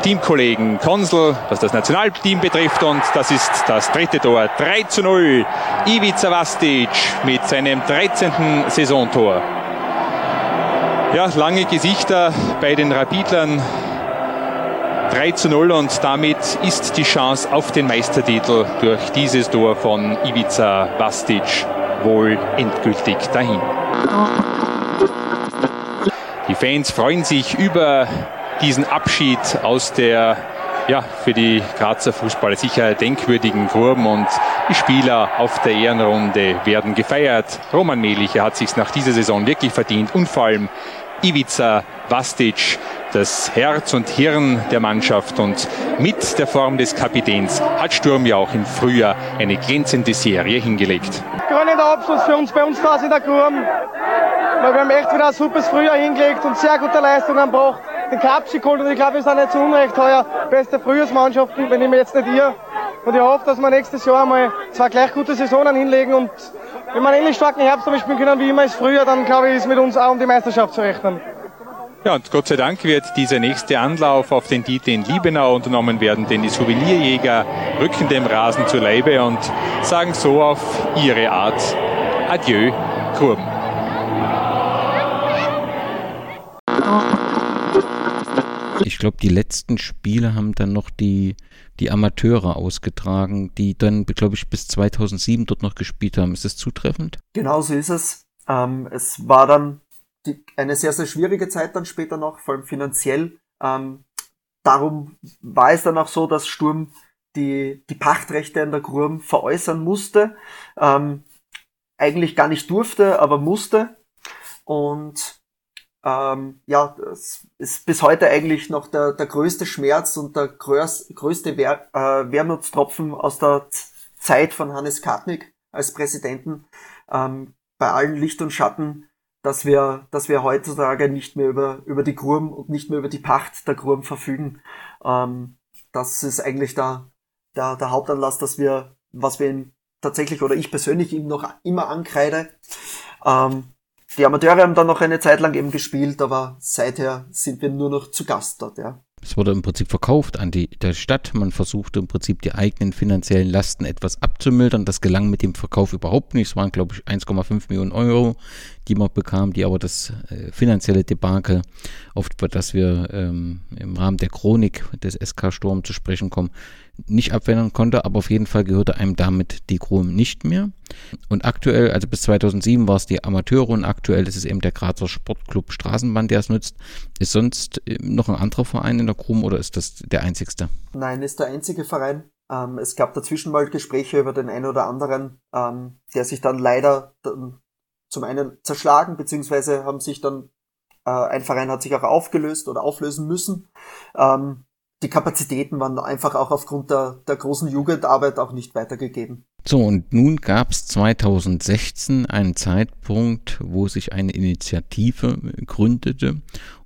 Teamkollegen Konsel, was das Nationalteam betrifft. Und das ist das dritte Tor. 3 zu 0. Ivica Vastic mit seinem 13. Saisontor. Ja, lange Gesichter bei den Rapidlern. 3 zu 0 und damit ist die Chance auf den Meistertitel durch dieses Tor von Ivica Vastic wohl endgültig dahin. Die Fans freuen sich über diesen Abschied aus der ja, für die Grazer Fußballer sicher denkwürdigen Kurven und die Spieler auf der Ehrenrunde werden gefeiert. Roman Mehlich hat sich nach dieser Saison wirklich verdient und vor allem Ivica Vastic, das Herz und Hirn der Mannschaft und mit der Form des Kapitäns hat Sturm ja auch im Frühjahr eine glänzende Serie hingelegt. Krönender Abschluss für uns bei uns da in der Kurve. Weil wir haben echt wieder ein super Frühjahr hingelegt und sehr gute Leistungen gebracht. Den Cup geholt und ich glaube, wir sind nicht zu Unrecht heuer beste Frühjahrsmannschaften, wenn ich mir jetzt nicht irre. Und ich hoffe, dass wir nächstes Jahr mal zwei gleich gute Saisonen hinlegen und wenn wir einen ähnlich starken Herbst damit spielen können wie immer ist Frühjahr, dann glaube ich, ist mit uns auch um die Meisterschaft zu rechnen. Ja, und Gott sei Dank wird dieser nächste Anlauf auf den Titel in Liebenau unternommen werden, denn die Souvenirjäger rücken dem Rasen zu Leibe und sagen so auf ihre Art Adieu, Kurben. Ich glaube, die letzten Spiele haben dann noch die, die Amateure ausgetragen, die dann, glaube ich, bis 2007 dort noch gespielt haben. Ist das zutreffend? Genau so ist es. Ähm, es war dann die, eine sehr, sehr schwierige Zeit dann später noch, vor allem finanziell. Ähm, darum war es dann auch so, dass Sturm die, die Pachtrechte an der Grum veräußern musste. Ähm, eigentlich gar nicht durfte, aber musste. Und ähm, ja, das ist bis heute eigentlich noch der, der größte Schmerz und der größ, größte Wer, äh, Wermutstropfen aus der Zeit von Hannes Kartnick als Präsidenten. Ähm, bei allen Licht und Schatten, dass wir, dass wir heutzutage nicht mehr über, über die Gurm und nicht mehr über die Pacht der Gurm verfügen. Ähm, das ist eigentlich der, der, der Hauptanlass, dass wir, was wir ihm tatsächlich oder ich persönlich ihm noch immer ankreide. Ähm, die Amateure haben dann noch eine Zeit lang eben gespielt, aber seither sind wir nur noch zu Gast dort, ja. Es wurde im Prinzip verkauft an die der Stadt. Man versuchte im Prinzip die eigenen finanziellen Lasten etwas abzumildern. Das gelang mit dem Verkauf überhaupt nicht. Es waren, glaube ich, 1,5 Millionen Euro, die man bekam, die aber das äh, finanzielle Debakel, auf das wir ähm, im Rahmen der Chronik des SK Sturm zu sprechen kommen, nicht abwenden konnte, aber auf jeden Fall gehörte einem damit die Chrom nicht mehr. Und aktuell, also bis 2007 war es die Amateure und aktuell ist es eben der Grazer Sportclub Straßenbahn, der es nutzt. Ist sonst äh, noch ein anderer Verein in der Chrom oder ist das der einzigste? Nein, ist der einzige Verein. Ähm, es gab dazwischen mal Gespräche über den einen oder anderen, ähm, der sich dann leider zum einen zerschlagen, beziehungsweise haben sich dann, äh, ein Verein hat sich auch aufgelöst oder auflösen müssen. Ähm, die Kapazitäten waren einfach auch aufgrund der, der großen Jugendarbeit auch nicht weitergegeben. So, und nun gab es 2016 einen Zeitpunkt, wo sich eine Initiative gründete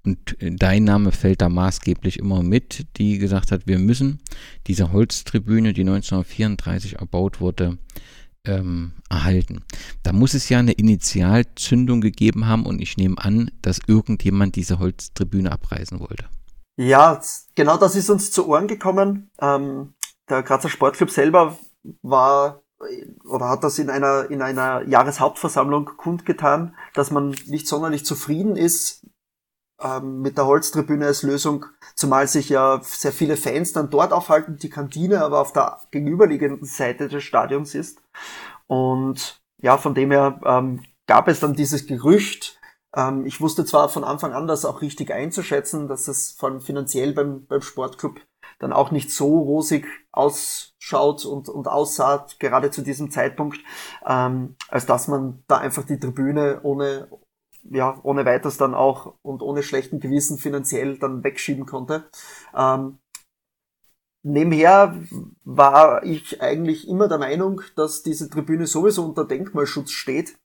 und dein Name fällt da maßgeblich immer mit, die gesagt hat, wir müssen diese Holztribüne, die 1934 erbaut wurde, ähm, erhalten. Da muss es ja eine Initialzündung gegeben haben und ich nehme an, dass irgendjemand diese Holztribüne abreißen wollte. Ja, genau das ist uns zu Ohren gekommen. Ähm, der Grazer Sportclub selber war oder hat das in einer, in einer Jahreshauptversammlung kundgetan, dass man nicht sonderlich zufrieden ist ähm, mit der Holztribüne als Lösung, zumal sich ja sehr viele Fans dann dort aufhalten, die Kantine aber auf der gegenüberliegenden Seite des Stadions ist. Und ja, von dem her ähm, gab es dann dieses Gerücht, ähm, ich wusste zwar von Anfang an das auch richtig einzuschätzen, dass es von finanziell beim, beim Sportclub dann auch nicht so rosig ausschaut und, und aussah, gerade zu diesem Zeitpunkt, ähm, als dass man da einfach die Tribüne ohne, ja, ohne weiteres dann auch und ohne schlechten Gewissen finanziell dann wegschieben konnte. Ähm, nebenher war ich eigentlich immer der Meinung, dass diese Tribüne sowieso unter Denkmalschutz steht.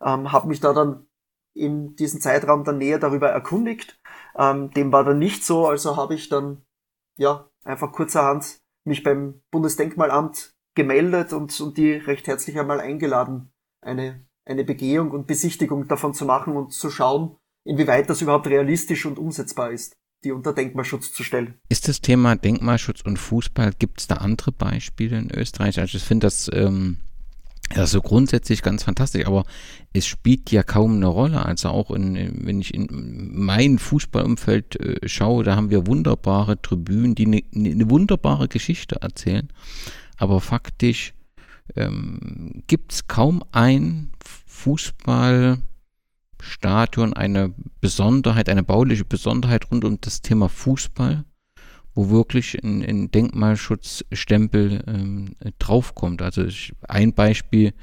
Ähm, habe mich da dann in diesem Zeitraum dann näher darüber erkundigt. Ähm, dem war dann nicht so, also habe ich dann ja einfach kurzerhand mich beim Bundesdenkmalamt gemeldet und, und die recht herzlich einmal eingeladen, eine, eine Begehung und Besichtigung davon zu machen und zu schauen, inwieweit das überhaupt realistisch und umsetzbar ist, die unter Denkmalschutz zu stellen. Ist das Thema Denkmalschutz und Fußball, gibt es da andere Beispiele in Österreich? Also ich finde das ähm, ja, so grundsätzlich ganz fantastisch, aber es spielt ja kaum eine Rolle. Also auch in, wenn ich in mein Fußballumfeld äh, schaue, da haben wir wunderbare Tribünen, die eine, eine wunderbare Geschichte erzählen. Aber faktisch ähm, gibt es kaum ein Fußballstadion, eine Besonderheit, eine bauliche Besonderheit rund um das Thema Fußball, wo wirklich ein, ein Denkmalschutzstempel ähm, draufkommt. Also ich, ein Beispiel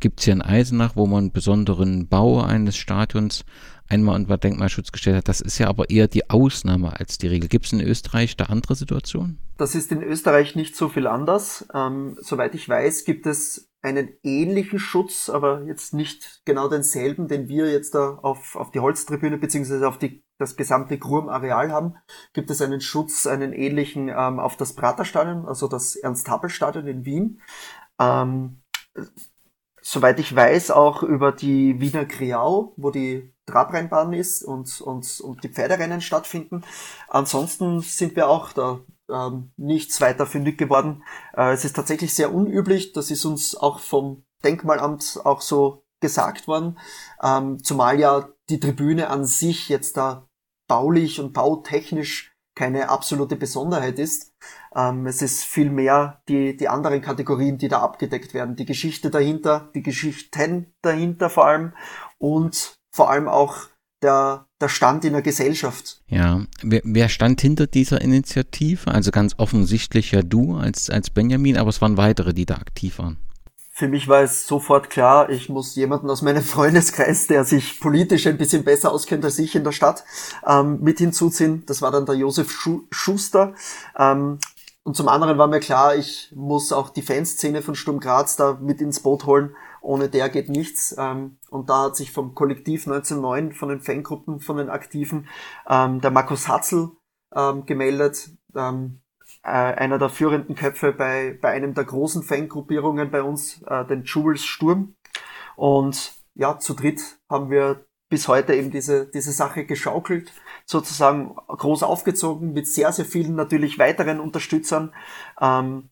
gibt es hier in Eisenach, wo man einen besonderen Bau eines Stadions einmal unter Denkmalschutz gestellt hat. Das ist ja aber eher die Ausnahme als die Regel. Gibt es in Österreich da andere Situationen? Das ist in Österreich nicht so viel anders. Ähm, soweit ich weiß, gibt es einen ähnlichen Schutz, aber jetzt nicht genau denselben, den wir jetzt da auf, auf die Holztribüne beziehungsweise auf die, das gesamte Grum-Areal haben. Gibt es einen Schutz, einen ähnlichen ähm, auf das Praterstadion, also das Ernst-Happel-Stadion in Wien. Ähm, soweit ich weiß, auch über die Wiener Kriau, wo die Trabrennbahn ist und, und, und die Pferderennen stattfinden. Ansonsten sind wir auch da ähm, nichts weiter fündig geworden. Äh, es ist tatsächlich sehr unüblich, das ist uns auch vom Denkmalamt auch so gesagt worden, ähm, zumal ja die Tribüne an sich jetzt da baulich und bautechnisch keine absolute Besonderheit ist. Ähm, es ist vielmehr die, die anderen Kategorien, die da abgedeckt werden. Die Geschichte dahinter, die Geschichten dahinter vor allem und vor allem auch der, der Stand in der Gesellschaft. Ja, wer, wer stand hinter dieser Initiative? Also ganz offensichtlich ja du als, als Benjamin, aber es waren weitere, die da aktiv waren. Für mich war es sofort klar, ich muss jemanden aus meinem Freundeskreis, der sich politisch ein bisschen besser auskennt als ich in der Stadt, ähm, mit hinzuziehen. Das war dann der Josef Schuster. Ähm, und zum anderen war mir klar, ich muss auch die Fanszene von Sturm Graz da mit ins Boot holen. Ohne der geht nichts. Ähm, und da hat sich vom Kollektiv 1909, von den Fangruppen, von den Aktiven, ähm, der Markus Hatzel ähm, gemeldet. Äh, einer der führenden Köpfe bei, bei einem der großen Fangruppierungen bei uns, äh, den Jules Sturm. Und ja, zu dritt haben wir bis heute eben diese, diese Sache geschaukelt, sozusagen groß aufgezogen, mit sehr, sehr vielen natürlich weiteren Unterstützern. Ähm,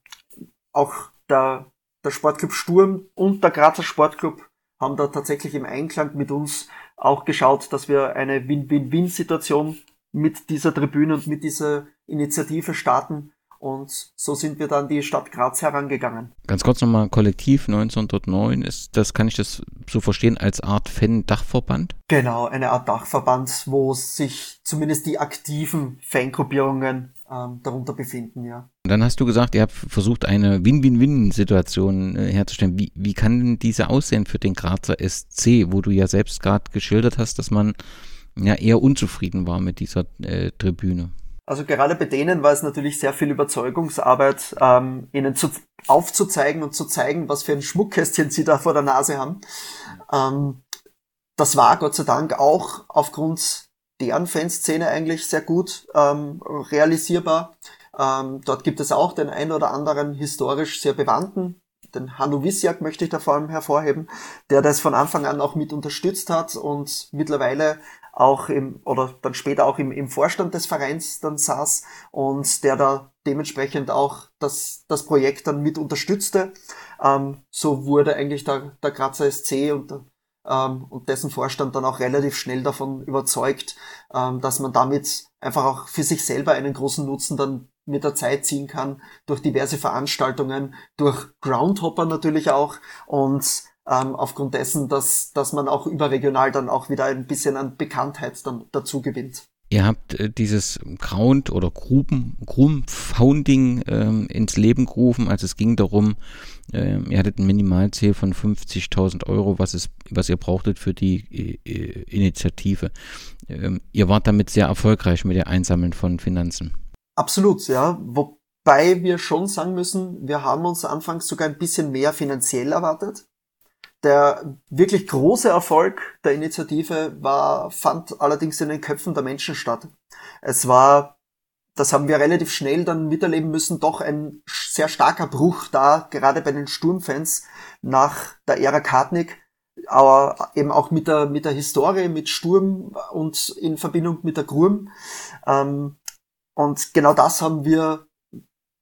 auch der, der Sportclub Sturm und der Grazer Sportclub haben da tatsächlich im Einklang mit uns auch geschaut, dass wir eine Win-Win-Win-Situation mit dieser Tribüne und mit dieser Initiative starten, und so sind wir dann die Stadt Graz herangegangen. Ganz kurz nochmal, Kollektiv 1909, ist das, kann ich das so verstehen, als Art Fan-Dachverband? Genau, eine Art Dachverband, wo sich zumindest die aktiven Fangruppierungen ähm, darunter befinden, ja. Dann hast du gesagt, ihr habt versucht, eine Win-Win-Win-Situation äh, herzustellen. Wie, wie kann denn diese aussehen für den Grazer SC, wo du ja selbst gerade geschildert hast, dass man ja eher unzufrieden war mit dieser äh, Tribüne? Also gerade bei denen war es natürlich sehr viel Überzeugungsarbeit, ähm, ihnen zu, aufzuzeigen und zu zeigen, was für ein Schmuckkästchen sie da vor der Nase haben. Ähm, das war Gott sei Dank auch aufgrund deren Fanszene eigentlich sehr gut ähm, realisierbar. Ähm, dort gibt es auch den ein oder anderen historisch sehr bewandten, den Hanno Wissiak möchte ich da vor allem hervorheben, der das von Anfang an auch mit unterstützt hat und mittlerweile auch im, oder dann später auch im, im Vorstand des Vereins dann saß und der da dementsprechend auch das, das Projekt dann mit unterstützte. Ähm, so wurde eigentlich der, der Grazer SC und, ähm, und dessen Vorstand dann auch relativ schnell davon überzeugt, ähm, dass man damit einfach auch für sich selber einen großen Nutzen dann mit der Zeit ziehen kann, durch diverse Veranstaltungen, durch Groundhopper natürlich auch und ähm, aufgrund dessen, dass, dass man auch überregional dann auch wieder ein bisschen an Bekanntheit dann dazu gewinnt. Ihr habt äh, dieses Ground- oder Gruppen, Founding ähm, ins Leben gerufen. Also es ging darum, äh, ihr hattet ein Minimalziel von 50.000 Euro, was, es, was ihr brauchtet für die äh, Initiative. Ähm, ihr wart damit sehr erfolgreich mit der Einsammeln von Finanzen. Absolut, ja. Wobei wir schon sagen müssen, wir haben uns anfangs sogar ein bisschen mehr finanziell erwartet. Der wirklich große Erfolg der Initiative war, fand allerdings in den Köpfen der Menschen statt. Es war, das haben wir relativ schnell dann miterleben müssen, doch ein sehr starker Bruch da, gerade bei den Sturmfans nach der Ära Kartnick, aber eben auch mit der, mit der Historie, mit Sturm und in Verbindung mit der Gurm. Ähm, und genau das haben wir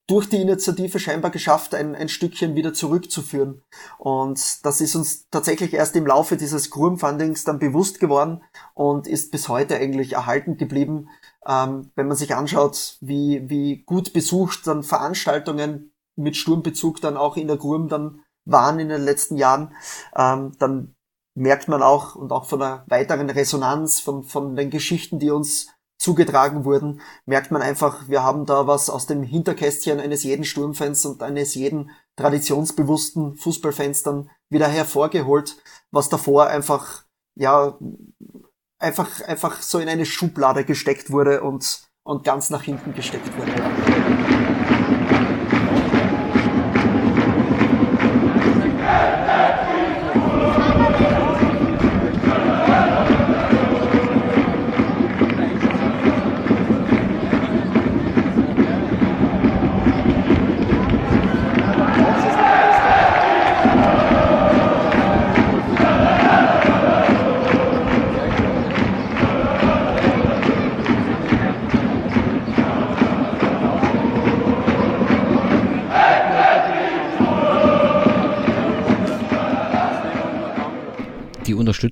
durch die Initiative scheinbar geschafft, ein, ein Stückchen wieder zurückzuführen. Und das ist uns tatsächlich erst im Laufe dieses Gurm-Fundings dann bewusst geworden und ist bis heute eigentlich erhalten geblieben. Ähm, wenn man sich anschaut, wie, wie gut besucht dann Veranstaltungen mit Sturmbezug dann auch in der Gurm dann waren in den letzten Jahren, ähm, dann merkt man auch und auch von der weiteren Resonanz, von, von den Geschichten, die uns zugetragen wurden, merkt man einfach, wir haben da was aus dem Hinterkästchen eines jeden Sturmfans und eines jeden traditionsbewussten Fußballfans dann wieder hervorgeholt, was davor einfach, ja, einfach, einfach so in eine Schublade gesteckt wurde und, und ganz nach hinten gesteckt wurde.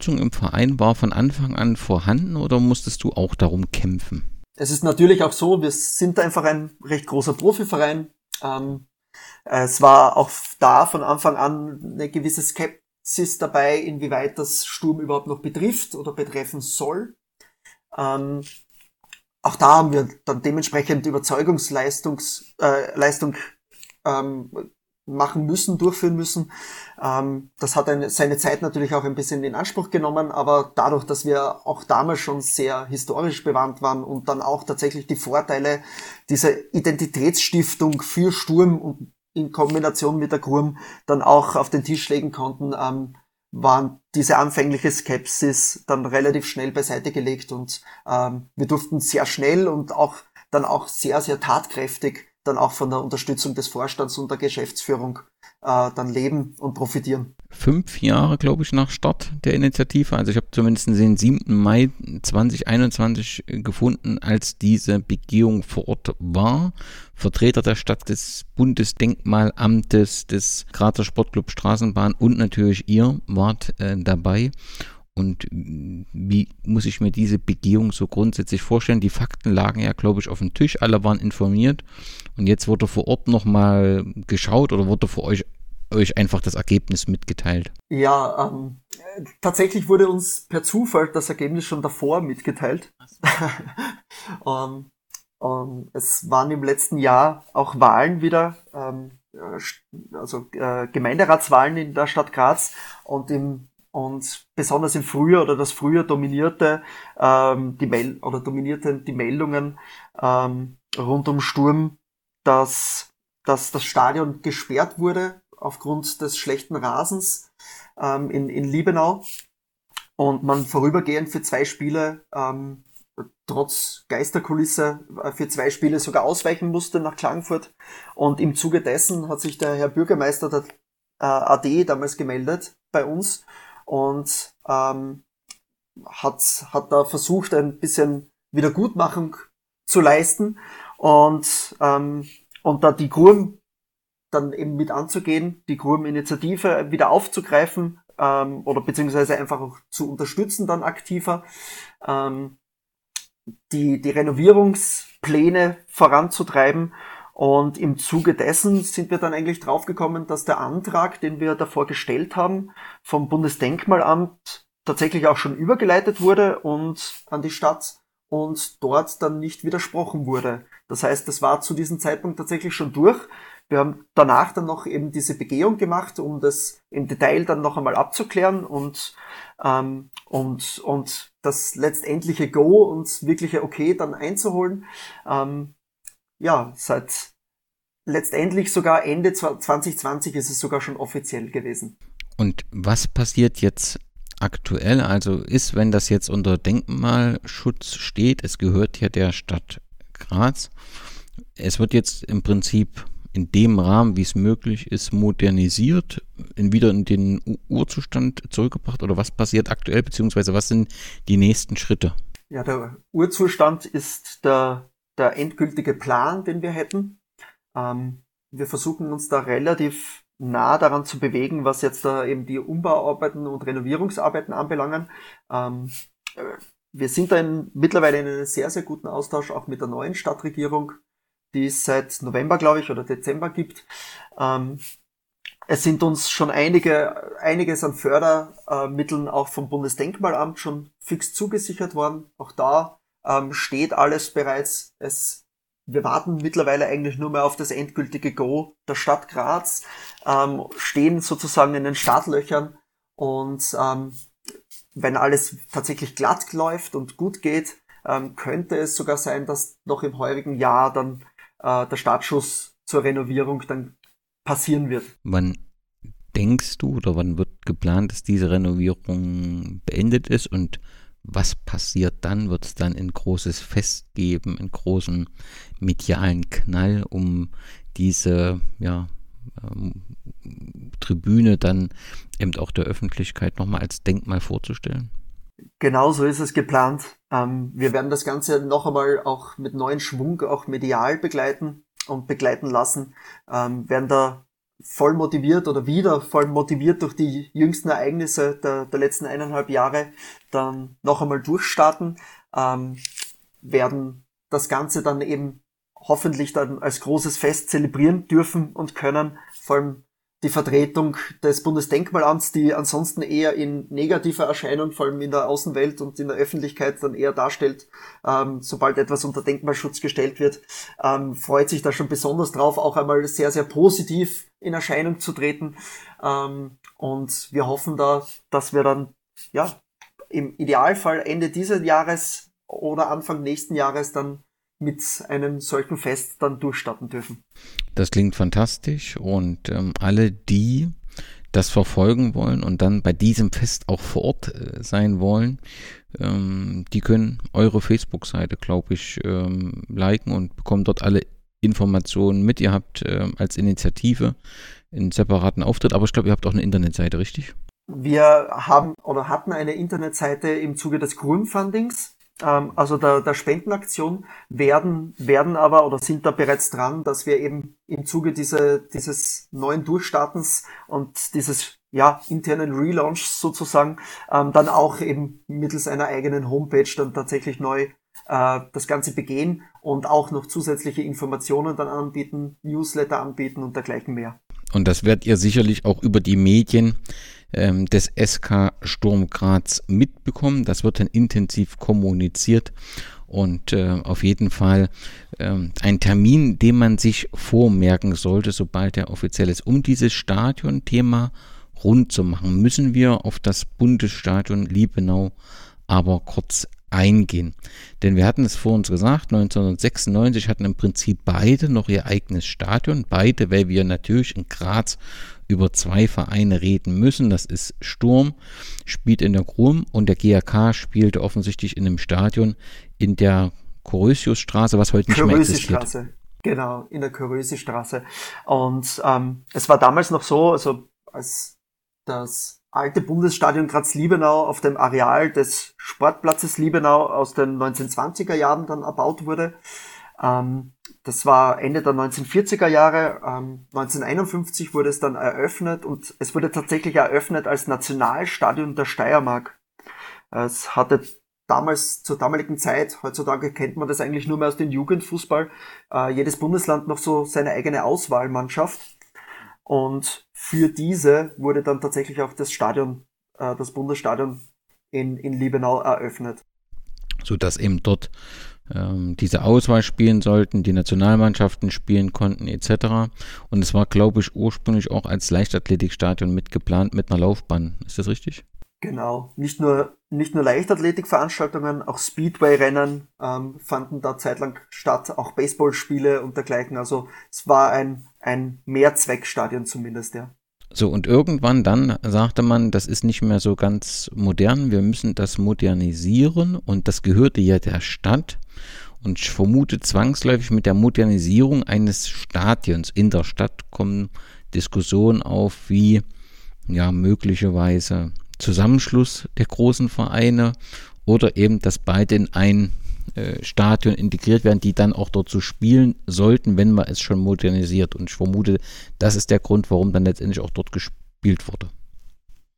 Unterstützung im Verein war von Anfang an vorhanden oder musstest du auch darum kämpfen? Es ist natürlich auch so, wir sind einfach ein recht großer Profiverein. Ähm, es war auch da von Anfang an eine gewisse Skepsis dabei, inwieweit das Sturm überhaupt noch betrifft oder betreffen soll. Ähm, auch da haben wir dann dementsprechend Überzeugungsleistung äh, Leistung, ähm, machen müssen, durchführen müssen. Ähm, das hat eine, seine Zeit natürlich auch ein bisschen in Anspruch genommen, aber dadurch, dass wir auch damals schon sehr historisch bewandt waren und dann auch tatsächlich die Vorteile dieser Identitätsstiftung für Sturm und in Kombination mit der Gurm dann auch auf den Tisch legen konnten, ähm, waren diese anfängliche Skepsis dann relativ schnell beiseite gelegt und ähm, wir durften sehr schnell und auch dann auch sehr, sehr tatkräftig dann auch von der Unterstützung des Vorstands und der Geschäftsführung äh, dann leben und profitieren. Fünf Jahre, glaube ich, nach Start der Initiative. Also ich habe zumindest den 7. Mai 2021 gefunden, als diese Begehung vor Ort war. Vertreter der Stadt des Bundesdenkmalamtes, des Grazer Sportclub Straßenbahn und natürlich ihr wart äh, dabei. Und wie muss ich mir diese Begehung so grundsätzlich vorstellen? Die Fakten lagen ja, glaube ich, auf dem Tisch, alle waren informiert und jetzt wurde vor Ort nochmal geschaut oder wurde für euch, euch einfach das Ergebnis mitgeteilt? Ja, ähm, tatsächlich wurde uns per Zufall das Ergebnis schon davor mitgeteilt. um, um, es waren im letzten Jahr auch Wahlen wieder, ähm, also äh, Gemeinderatswahlen in der Stadt Graz und im und besonders im Frühjahr oder das Frühjahr dominierte ähm, die Mel oder dominierten die Meldungen ähm, rund um Sturm, dass, dass das Stadion gesperrt wurde aufgrund des schlechten Rasens ähm, in, in Liebenau und man vorübergehend für zwei Spiele ähm, trotz Geisterkulisse äh, für zwei Spiele sogar ausweichen musste nach Klagenfurt. Und im Zuge dessen hat sich der Herr Bürgermeister der äh, AD damals gemeldet bei uns und ähm, hat, hat da versucht, ein bisschen Wiedergutmachung zu leisten und, ähm, und da die Gurm dann eben mit anzugehen, die Gurm-Initiative wieder aufzugreifen ähm, oder beziehungsweise einfach auch zu unterstützen dann aktiver, ähm, die, die Renovierungspläne voranzutreiben und im Zuge dessen sind wir dann eigentlich draufgekommen, dass der Antrag, den wir davor gestellt haben, vom Bundesdenkmalamt tatsächlich auch schon übergeleitet wurde und an die Stadt und dort dann nicht widersprochen wurde. Das heißt, das war zu diesem Zeitpunkt tatsächlich schon durch. Wir haben danach dann noch eben diese Begehung gemacht, um das im Detail dann noch einmal abzuklären und, ähm, und, und das letztendliche Go und wirkliche Okay dann einzuholen. Ähm, ja, seit letztendlich sogar Ende 2020 ist es sogar schon offiziell gewesen. Und was passiert jetzt aktuell? Also ist, wenn das jetzt unter Denkmalschutz steht, es gehört ja der Stadt Graz, es wird jetzt im Prinzip in dem Rahmen, wie es möglich ist, modernisiert, in, wieder in den Urzustand zurückgebracht oder was passiert aktuell, beziehungsweise was sind die nächsten Schritte? Ja, der Urzustand ist der der endgültige Plan, den wir hätten. Ähm, wir versuchen uns da relativ nah daran zu bewegen, was jetzt da eben die Umbauarbeiten und Renovierungsarbeiten anbelangen. Ähm, äh, wir sind da in, mittlerweile in einem sehr, sehr guten Austausch auch mit der neuen Stadtregierung, die es seit November, glaube ich, oder Dezember gibt. Ähm, es sind uns schon einige, einiges an Fördermitteln auch vom Bundesdenkmalamt schon fix zugesichert worden. Auch da ähm, steht alles bereits. Es, wir warten mittlerweile eigentlich nur mehr auf das endgültige Go der Stadt Graz, ähm, stehen sozusagen in den Startlöchern und ähm, wenn alles tatsächlich glatt läuft und gut geht, ähm, könnte es sogar sein, dass noch im heurigen Jahr dann äh, der Startschuss zur Renovierung dann passieren wird. Wann denkst du oder wann wird geplant, dass diese Renovierung beendet ist und was passiert dann? Wird es dann ein großes Fest geben, einen großen medialen Knall, um diese ja, ähm, Tribüne dann eben auch der Öffentlichkeit nochmal als Denkmal vorzustellen? Genau so ist es geplant. Ähm, wir werden das Ganze noch einmal auch mit neuen Schwung auch medial begleiten und begleiten lassen. Ähm, werden da voll motiviert oder wieder voll motiviert durch die jüngsten Ereignisse der, der letzten eineinhalb Jahre dann noch einmal durchstarten, ähm, werden das Ganze dann eben hoffentlich dann als großes Fest zelebrieren dürfen und können. Vor allem die Vertretung des Bundesdenkmalamts, die ansonsten eher in negativer Erscheinung, vor allem in der Außenwelt und in der Öffentlichkeit dann eher darstellt, ähm, sobald etwas unter Denkmalschutz gestellt wird, ähm, freut sich da schon besonders drauf, auch einmal sehr, sehr positiv in Erscheinung zu treten. Ähm, und wir hoffen da, dass wir dann, ja, im Idealfall Ende dieses Jahres oder Anfang nächsten Jahres dann mit einem solchen Fest dann durchstarten dürfen. Das klingt fantastisch und ähm, alle, die das verfolgen wollen und dann bei diesem Fest auch vor Ort äh, sein wollen, ähm, die können eure Facebook-Seite, glaube ich, ähm, liken und bekommen dort alle Informationen mit. Ihr habt ähm, als Initiative einen separaten Auftritt, aber ich glaube, ihr habt auch eine Internetseite, richtig? Wir haben oder hatten eine Internetseite im Zuge des Grundfundings ähm, also der, der Spendenaktion werden, werden aber oder sind da bereits dran, dass wir eben im Zuge diese, dieses neuen Durchstartens und dieses ja, internen Relaunch sozusagen ähm, dann auch eben mittels einer eigenen Homepage dann tatsächlich neu äh, das Ganze begehen und auch noch zusätzliche Informationen dann anbieten, Newsletter anbieten und dergleichen mehr. Und das werdet ihr sicherlich auch über die Medien ähm, des SK Sturm Graz mitbekommen. Das wird dann intensiv kommuniziert und äh, auf jeden Fall ähm, ein Termin, den man sich vormerken sollte, sobald er offiziell ist. Um dieses Stadionthema rund zu machen, müssen wir auf das Bundesstadion Liebenau aber kurz eingehen. Denn wir hatten es vor uns gesagt, 1996 hatten im Prinzip beide noch ihr eigenes Stadion, beide, weil wir natürlich in Graz über zwei Vereine reden müssen. Das ist Sturm, spielt in der Grum und der GAK spielte offensichtlich in einem Stadion in der Chorösiusstraße, was heute nicht mehr existiert. Genau, in der Chorösistraße. Und ähm, es war damals noch so, also als das alte Bundesstadion Graz-Liebenau auf dem Areal des Sportplatzes Liebenau aus den 1920er Jahren dann erbaut wurde. Ähm, das war Ende der 1940er Jahre. Ähm, 1951 wurde es dann eröffnet und es wurde tatsächlich eröffnet als Nationalstadion der Steiermark. Es hatte damals, zur damaligen Zeit, heutzutage kennt man das eigentlich nur mehr aus dem Jugendfußball, äh, jedes Bundesland noch so seine eigene Auswahlmannschaft. Und für diese wurde dann tatsächlich auch das Stadion, äh, das Bundesstadion in, in Liebenau eröffnet. So dass eben dort ähm, diese Auswahl spielen sollten, die Nationalmannschaften spielen konnten etc. Und es war, glaube ich, ursprünglich auch als Leichtathletikstadion mitgeplant mit einer Laufbahn. Ist das richtig? Genau, nicht nur, nicht nur Leichtathletikveranstaltungen, auch Speedway-Rennen ähm, fanden da zeitlang statt, auch Baseballspiele und dergleichen. Also es war ein, ein Mehrzweckstadion zumindest, ja. So, und irgendwann dann sagte man, das ist nicht mehr so ganz modern, wir müssen das modernisieren und das gehörte ja der Stadt. Und ich vermute zwangsläufig mit der Modernisierung eines Stadions in der Stadt kommen Diskussionen auf, wie ja möglicherweise Zusammenschluss der großen Vereine oder eben, dass beide in ein äh, Stadion integriert werden, die dann auch dort zu so spielen sollten, wenn man es schon modernisiert. Und ich vermute, das ist der Grund, warum dann letztendlich auch dort gespielt wurde.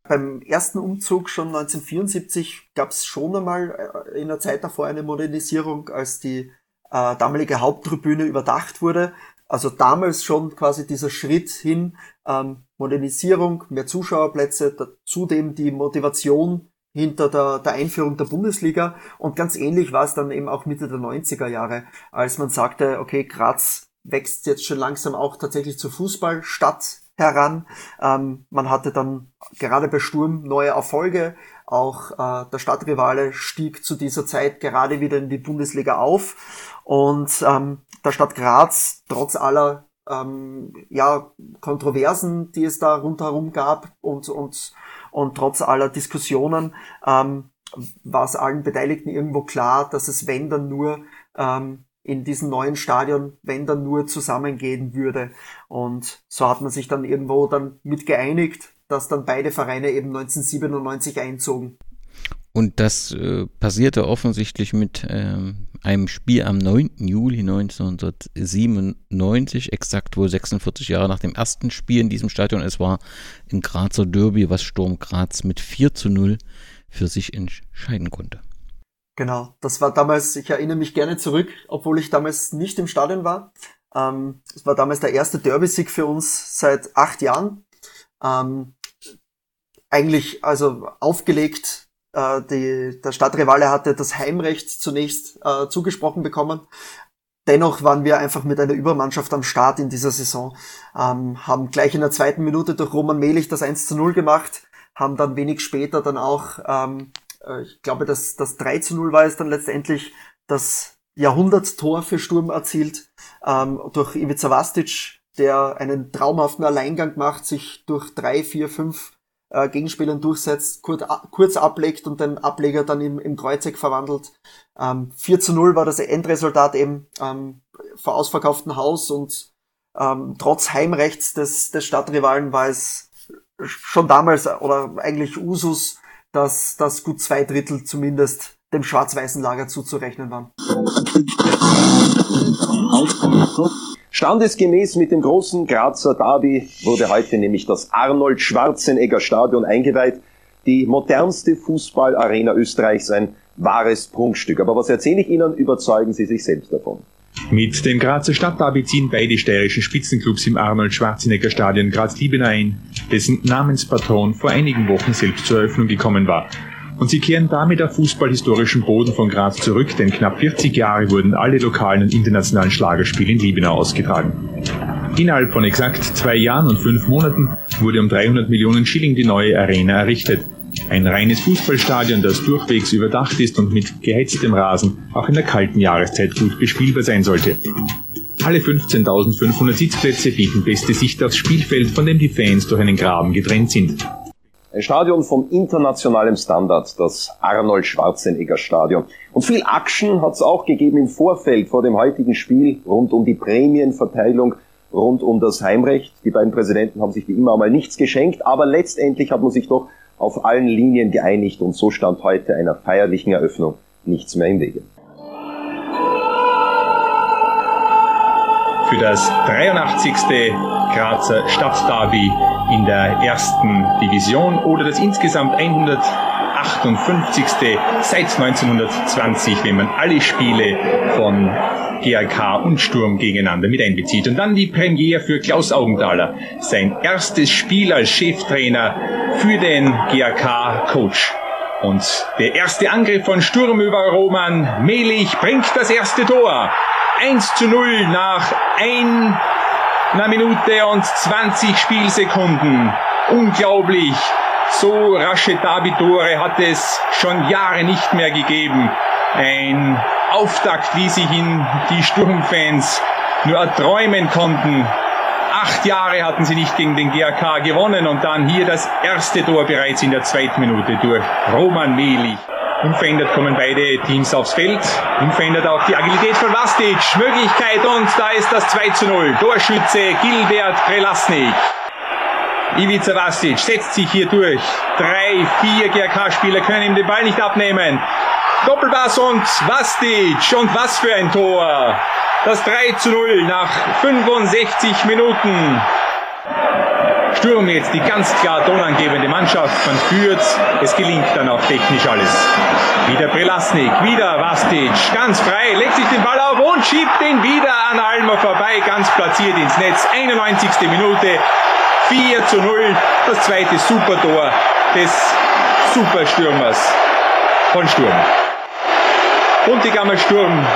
Beim ersten Umzug schon 1974 gab es schon einmal äh, in der Zeit davor eine Modernisierung, als die äh, damalige Haupttribüne überdacht wurde. Also damals schon quasi dieser Schritt hin, ähm, Modernisierung, mehr Zuschauerplätze, zudem die Motivation hinter der, der Einführung der Bundesliga. Und ganz ähnlich war es dann eben auch Mitte der 90er Jahre, als man sagte, okay, Graz wächst jetzt schon langsam auch tatsächlich zur Fußballstadt heran. Ähm, man hatte dann gerade bei Sturm neue Erfolge. Auch äh, der Stadtrivale stieg zu dieser Zeit gerade wieder in die Bundesliga auf. Und ähm, der Stadt Graz, trotz aller ähm, ja, Kontroversen, die es da rundherum gab und, und, und trotz aller Diskussionen, ähm, war es allen Beteiligten irgendwo klar, dass es, wenn dann nur ähm, in diesem neuen Stadion, wenn dann nur zusammengehen würde. Und so hat man sich dann irgendwo dann mit geeinigt, dass dann beide Vereine eben 1997 einzogen. Und das äh, passierte offensichtlich mit ähm, einem Spiel am 9. Juli 1997, exakt wohl 46 Jahre nach dem ersten Spiel in diesem Stadion. Es war ein Grazer Derby, was Sturm Graz mit 4 zu 0 für sich entscheiden konnte. Genau, das war damals, ich erinnere mich gerne zurück, obwohl ich damals nicht im Stadion war. Ähm, es war damals der erste Derby-Sieg für uns seit acht Jahren. Ähm, eigentlich also aufgelegt, äh, die, der Stadtrivale hatte das Heimrecht zunächst äh, zugesprochen bekommen. Dennoch waren wir einfach mit einer Übermannschaft am Start in dieser Saison, ähm, haben gleich in der zweiten Minute durch Roman Mehlich das 1 zu 0 gemacht, haben dann wenig später dann auch ähm, äh, ich glaube, das, das 3 zu 0 war es dann letztendlich das Jahrhunderttor für Sturm erzielt ähm, durch Ivica Vastic, der einen traumhaften Alleingang macht, sich durch drei, vier, fünf äh, Gegenspielern durchsetzt, kurz, kurz ablegt und den Ableger dann im, im Kreuzeck verwandelt. Ähm, 4 zu 0 war das Endresultat eben ähm, vor ausverkauftem Haus und ähm, trotz Heimrechts des, des Stadtrivalen war es schon damals oder eigentlich Usus, dass, dass gut zwei Drittel zumindest dem schwarz-weißen Lager zuzurechnen waren. Standesgemäß mit dem großen Grazer Derby wurde heute nämlich das Arnold Schwarzenegger Stadion eingeweiht. Die modernste Fußballarena Österreichs, ein wahres Prunkstück. Aber was erzähle ich Ihnen, überzeugen Sie sich selbst davon. Mit dem Grazer Stadtderby ziehen beide steirischen Spitzenclubs im Arnold Schwarzenegger Stadion Graz-Liebenau ein, dessen Namenspatron vor einigen Wochen selbst zur Eröffnung gekommen war. Und sie kehren damit auf fußballhistorischen Boden von Graz zurück, denn knapp 40 Jahre wurden alle lokalen und internationalen Schlagerspiele in Liebenau ausgetragen. Innerhalb von exakt zwei Jahren und fünf Monaten wurde um 300 Millionen Schilling die neue Arena errichtet. Ein reines Fußballstadion, das durchwegs überdacht ist und mit geheiztem Rasen auch in der kalten Jahreszeit gut bespielbar sein sollte. Alle 15.500 Sitzplätze bieten beste Sicht aufs Spielfeld, von dem die Fans durch einen Graben getrennt sind. Ein Stadion von internationalem Standard, das Arnold Schwarzenegger Stadion. Und viel Action hat es auch gegeben im Vorfeld vor dem heutigen Spiel rund um die Prämienverteilung, rund um das Heimrecht. Die beiden Präsidenten haben sich wie immer mal nichts geschenkt, aber letztendlich hat man sich doch auf allen Linien geeinigt und so stand heute einer feierlichen Eröffnung nichts mehr im Wege. Für das 83. Grazer Stadtderby in der ersten Division oder das insgesamt 158. seit 1920, wenn man alle Spiele von GRK und Sturm gegeneinander mit einbezieht. Und dann die Premiere für Klaus Augenthaler, sein erstes Spiel als Cheftrainer für den GRK-Coach. Und der erste Angriff von Sturm über Roman Melich bringt das erste Tor. 1 zu 0 nach einer Minute und 20 Spielsekunden. Unglaublich. So rasche Derby-Tore hat es schon Jahre nicht mehr gegeben. Ein Auftakt, wie sich ihn die Sturmfans nur erträumen konnten. Acht Jahre hatten sie nicht gegen den GAK gewonnen und dann hier das erste Tor bereits in der zweiten Minute durch Roman Melich. Unverändert kommen beide Teams aufs Feld. Unverändert auch die Agilität von Vastic. Möglichkeit und da ist das 2 zu 0. Torschütze Gilbert Prelasnik. Ivica Vastic setzt sich hier durch. Drei, vier GRK-Spieler können ihm den Ball nicht abnehmen. Doppelpass und Vastic. Und was für ein Tor. Das 3 zu 0 nach 65 Minuten. Sturm jetzt die ganz klar tonangebende Mannschaft. Man führt, es gelingt dann auch technisch alles. Wieder Prelasnik, wieder Vastic, ganz frei, legt sich den Ball auf und schiebt den wieder an Almer vorbei, ganz platziert ins Netz. 91. Minute, 4 zu 0, das zweite Supertor des Superstürmers von Sturm. Buntigammer Sturm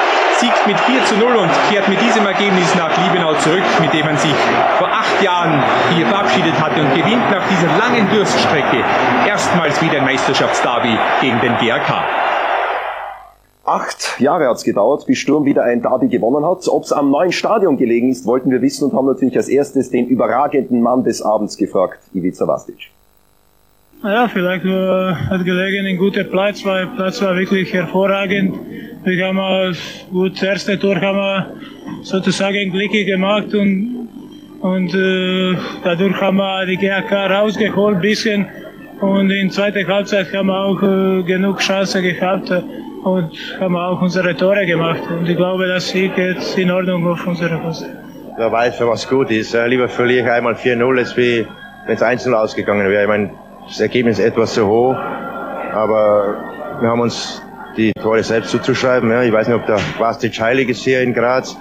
siegt mit 4 zu 0 und kehrt mit diesem Ergebnis nach Liebenau zurück, mit dem man sich vor acht Jahren hier verabschiedet hatte und gewinnt nach dieser langen Durststrecke erstmals wieder ein Meisterschaftsderby gegen den GRK. Acht Jahre hat es gedauert, bis Sturm wieder ein Derby gewonnen hat. Ob es am neuen Stadion gelegen ist, wollten wir wissen und haben natürlich als erstes den überragenden Mann des Abends gefragt, Ivica Vastic. Ja, vielleicht äh, hat gelegen ein guter Platz, weil Platz war wirklich hervorragend. Wir haben äh, gut das erste Tor haben wir sozusagen glücklich gemacht und und äh, dadurch haben wir die GAK rausgeholt ein bisschen Und in zweiter Halbzeit haben wir auch äh, genug Chancen gehabt äh, und haben auch unsere Tore gemacht. Und ich glaube, das Sieg geht in Ordnung auf unsere Seite. Wer weiß, was gut ist. Lieber verliere ich einmal 4-0, als wie wenn es einzeln ausgegangen wäre. Ich meine, das Ergebnis ist etwas zu hoch, aber wir haben uns die Tore selbst zuzuschreiben. Ja. Ich weiß nicht, ob der Vastic heilig ist hier in Graz.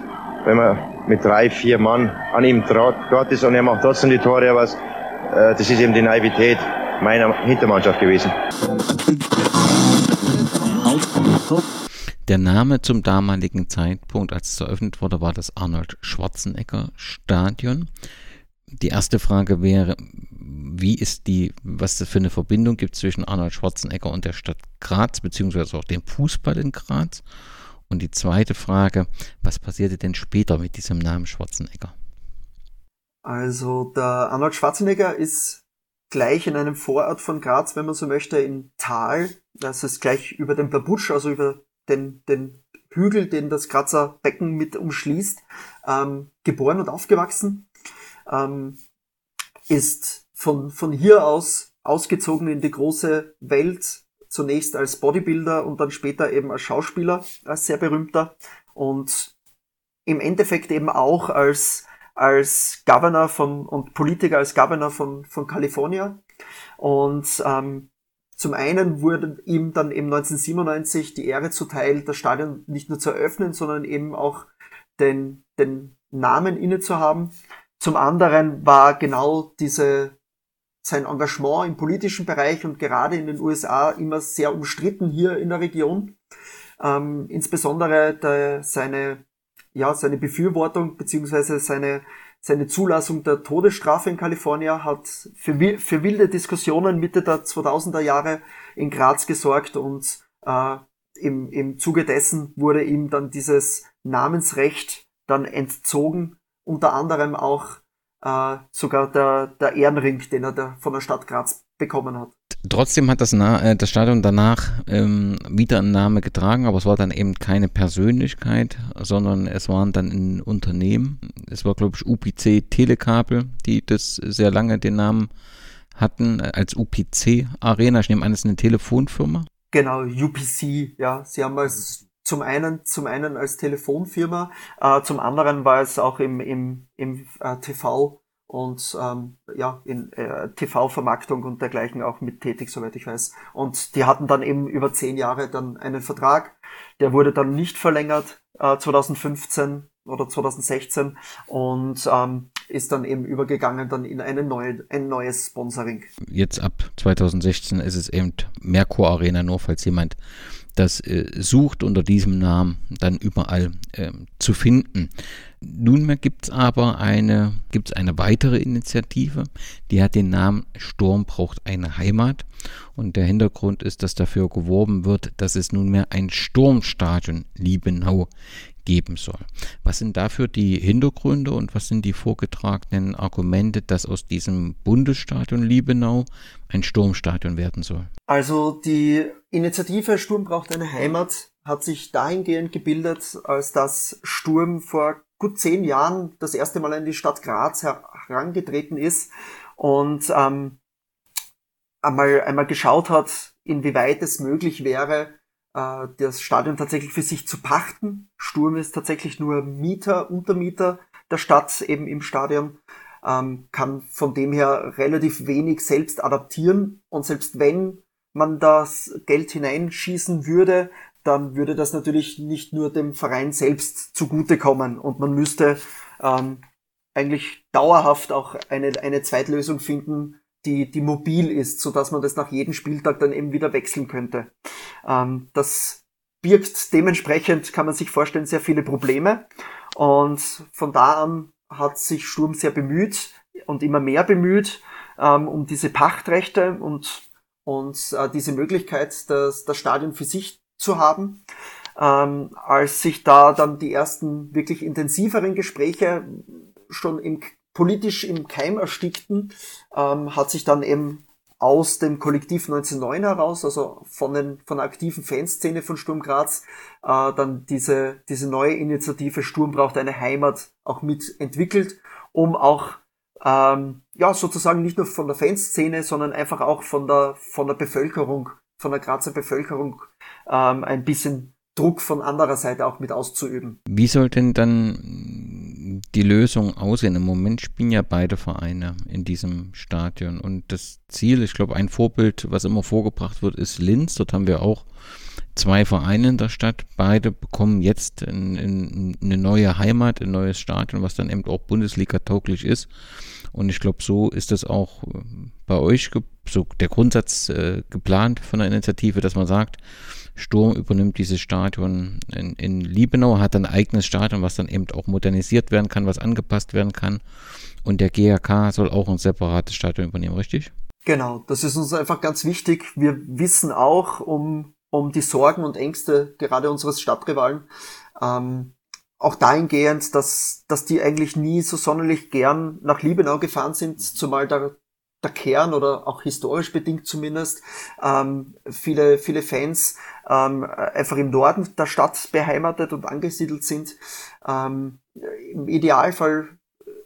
Wenn man mit drei, vier Mann an ihm dort ist und er macht trotzdem die Tore, aber äh, das ist eben die Naivität meiner Hintermannschaft gewesen. Der Name zum damaligen Zeitpunkt, als es eröffnet wurde, war das Arnold Schwarzenegger Stadion. Die erste Frage wäre, wie ist die, was das für eine Verbindung gibt zwischen Arnold Schwarzenegger und der Stadt Graz, beziehungsweise auch dem Fußball in Graz? Und die zweite Frage, was passierte denn später mit diesem Namen Schwarzenegger? Also der Arnold Schwarzenegger ist gleich in einem Vorort von Graz, wenn man so möchte, in Tal. Das ist gleich über dem Babutsch, also über den, den Hügel, den das Grazer Becken mit umschließt, ähm, geboren und aufgewachsen. Ähm, ist von, von hier aus ausgezogen in die große Welt, zunächst als Bodybuilder und dann später eben als Schauspieler, als sehr berühmter und im Endeffekt eben auch als, als Governor von, und Politiker als Governor von, von Kalifornien. Und ähm, zum einen wurde ihm dann eben 1997 die Ehre zuteil, das Stadion nicht nur zu eröffnen, sondern eben auch den, den Namen inne zu haben. Zum anderen war genau diese sein Engagement im politischen Bereich und gerade in den USA immer sehr umstritten hier in der Region. Ähm, insbesondere der, seine, ja, seine Befürwortung beziehungsweise seine, seine Zulassung der Todesstrafe in Kalifornien hat für, für wilde Diskussionen Mitte der 2000er Jahre in Graz gesorgt und äh, im, im Zuge dessen wurde ihm dann dieses Namensrecht dann entzogen, unter anderem auch äh, sogar der, der Ehrenring, den er da von der Stadt Graz bekommen hat. Trotzdem hat das, Na äh, das Stadion danach ähm, wieder einen Namen getragen, aber es war dann eben keine Persönlichkeit, sondern es waren dann ein Unternehmen. Es war, glaube ich, UPC Telekabel, die das sehr lange den Namen hatten, als UPC Arena. Ich nehme an, es ist eine Telefonfirma. Genau, UPC, ja. Sie haben als zum einen, zum einen als Telefonfirma, äh, zum anderen war es auch im, im, im äh, TV und ähm, ja, in äh, TV-Vermarktung und dergleichen auch mit tätig, soweit ich weiß. Und die hatten dann eben über zehn Jahre dann einen Vertrag, der wurde dann nicht verlängert, äh, 2015 oder 2016 und ähm, ist dann eben übergegangen dann in eine neue, ein neues Sponsoring. Jetzt ab 2016 ist es eben Merkur Arena, nur falls jemand das äh, sucht unter diesem Namen dann überall äh, zu finden. Nunmehr gibt es aber eine, gibt's eine weitere Initiative, die hat den Namen Sturm braucht eine Heimat. Und der Hintergrund ist, dass dafür geworben wird, dass es nunmehr ein Sturmstadion Liebenau geben soll. Was sind dafür die Hintergründe und was sind die vorgetragenen Argumente, dass aus diesem Bundesstadion Liebenau ein Sturmstadion werden soll? Also die Initiative Sturm braucht eine Heimat hat sich dahingehend gebildet, als dass Sturm vor gut zehn Jahren das erste Mal in die Stadt Graz herangetreten ist und ähm, einmal, einmal geschaut hat, inwieweit es möglich wäre, äh, das Stadion tatsächlich für sich zu pachten. Sturm ist tatsächlich nur Mieter, Untermieter der Stadt eben im Stadion, ähm, kann von dem her relativ wenig selbst adaptieren und selbst wenn man das Geld hineinschießen würde, dann würde das natürlich nicht nur dem Verein selbst zugutekommen und man müsste ähm, eigentlich dauerhaft auch eine, eine Zweitlösung finden, die, die mobil ist, so dass man das nach jedem Spieltag dann eben wieder wechseln könnte. Ähm, das birgt dementsprechend, kann man sich vorstellen, sehr viele Probleme. Und von da an hat sich Sturm sehr bemüht und immer mehr bemüht ähm, um diese Pachtrechte und, und äh, diese Möglichkeit, das, das Stadion für sich zu haben. Ähm, als sich da dann die ersten wirklich intensiveren Gespräche schon im politisch im Keim erstickten, ähm, hat sich dann eben aus dem Kollektiv 1909 heraus, also von, den, von der aktiven Fanszene von Sturm Graz, äh, dann diese, diese neue Initiative Sturm braucht eine Heimat auch mitentwickelt, um auch ähm, ja, sozusagen nicht nur von der Fanszene, sondern einfach auch von der, von der Bevölkerung, von der Grazer Bevölkerung ähm, ein bisschen Druck von anderer Seite auch mit auszuüben. Wie soll denn dann die Lösung aussehen? Im Moment spielen ja beide Vereine in diesem Stadion und das Ziel, ich glaube, ein Vorbild, was immer vorgebracht wird, ist Linz. Dort haben wir auch zwei Vereine in der Stadt. Beide bekommen jetzt in, in, eine neue Heimat, ein neues Stadion, was dann eben auch Bundesliga tauglich ist. Und ich glaube, so ist das auch äh, bei euch so der Grundsatz äh, geplant von der Initiative, dass man sagt, Sturm übernimmt dieses Stadion in, in Liebenau, hat ein eigenes Stadion, was dann eben auch modernisiert werden kann, was angepasst werden kann. Und der GRK soll auch ein separates Stadion übernehmen, richtig? Genau, das ist uns einfach ganz wichtig. Wir wissen auch um um die Sorgen und Ängste gerade unseres Stadtrivalen. Ähm, auch dahingehend, dass, dass die eigentlich nie so sonderlich gern nach Liebenau gefahren sind, zumal der, der Kern oder auch historisch bedingt zumindest ähm, viele, viele Fans ähm, einfach im Norden der Stadt beheimatet und angesiedelt sind. Ähm, Im Idealfall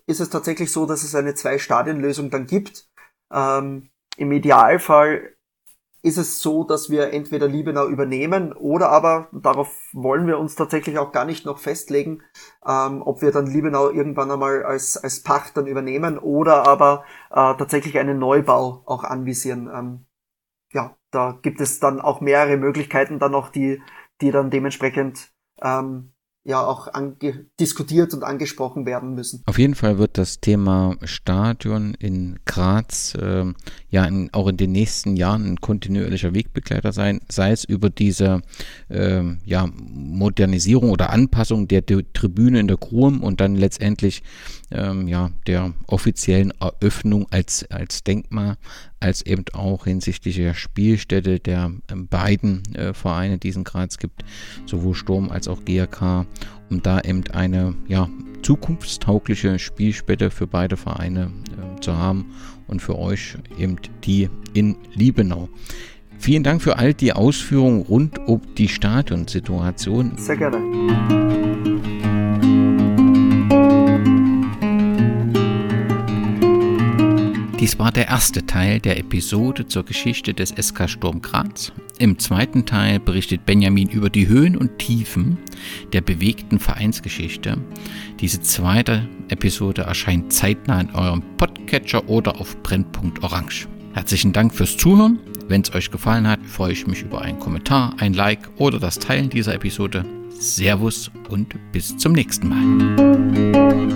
ist es tatsächlich so, dass es eine Zwei-Stadien-Lösung dann gibt. Ähm, Im Idealfall ist es so, dass wir entweder Liebenau übernehmen oder aber, darauf wollen wir uns tatsächlich auch gar nicht noch festlegen, ähm, ob wir dann Liebenau irgendwann einmal als, als Pacht dann übernehmen oder aber äh, tatsächlich einen Neubau auch anvisieren. Ähm, ja, da gibt es dann auch mehrere Möglichkeiten dann noch, die, die dann dementsprechend ähm, ja auch diskutiert und angesprochen werden müssen. Auf jeden Fall wird das Thema Stadion in Graz äh, ja in, auch in den nächsten Jahren ein kontinuierlicher Wegbegleiter sein, sei es über diese äh, ja, Modernisierung oder Anpassung der, Tribüne in der Krum und dann letztendlich ähm, ja, der offiziellen Eröffnung als, als Denkmal, als eben auch hinsichtlich der Spielstätte der ähm, beiden äh, Vereine, die es in Graz gibt, sowohl Sturm als auch GRK, um da eben eine ja, zukunftstaugliche Spielstätte für beide Vereine äh, zu haben und für euch eben die in Liebenau. Vielen Dank für all die Ausführungen rund um die Stadionsituation. Sehr gerne. Dies war der erste Teil der Episode zur Geschichte des SK Sturm Graz. Im zweiten Teil berichtet Benjamin über die Höhen und Tiefen der bewegten Vereinsgeschichte. Diese zweite Episode erscheint zeitnah in eurem Podcatcher oder auf Brennpunkt Orange. Herzlichen Dank fürs Zuhören. Wenn es euch gefallen hat, freue ich mich über einen Kommentar, ein Like oder das Teilen dieser Episode. Servus und bis zum nächsten Mal.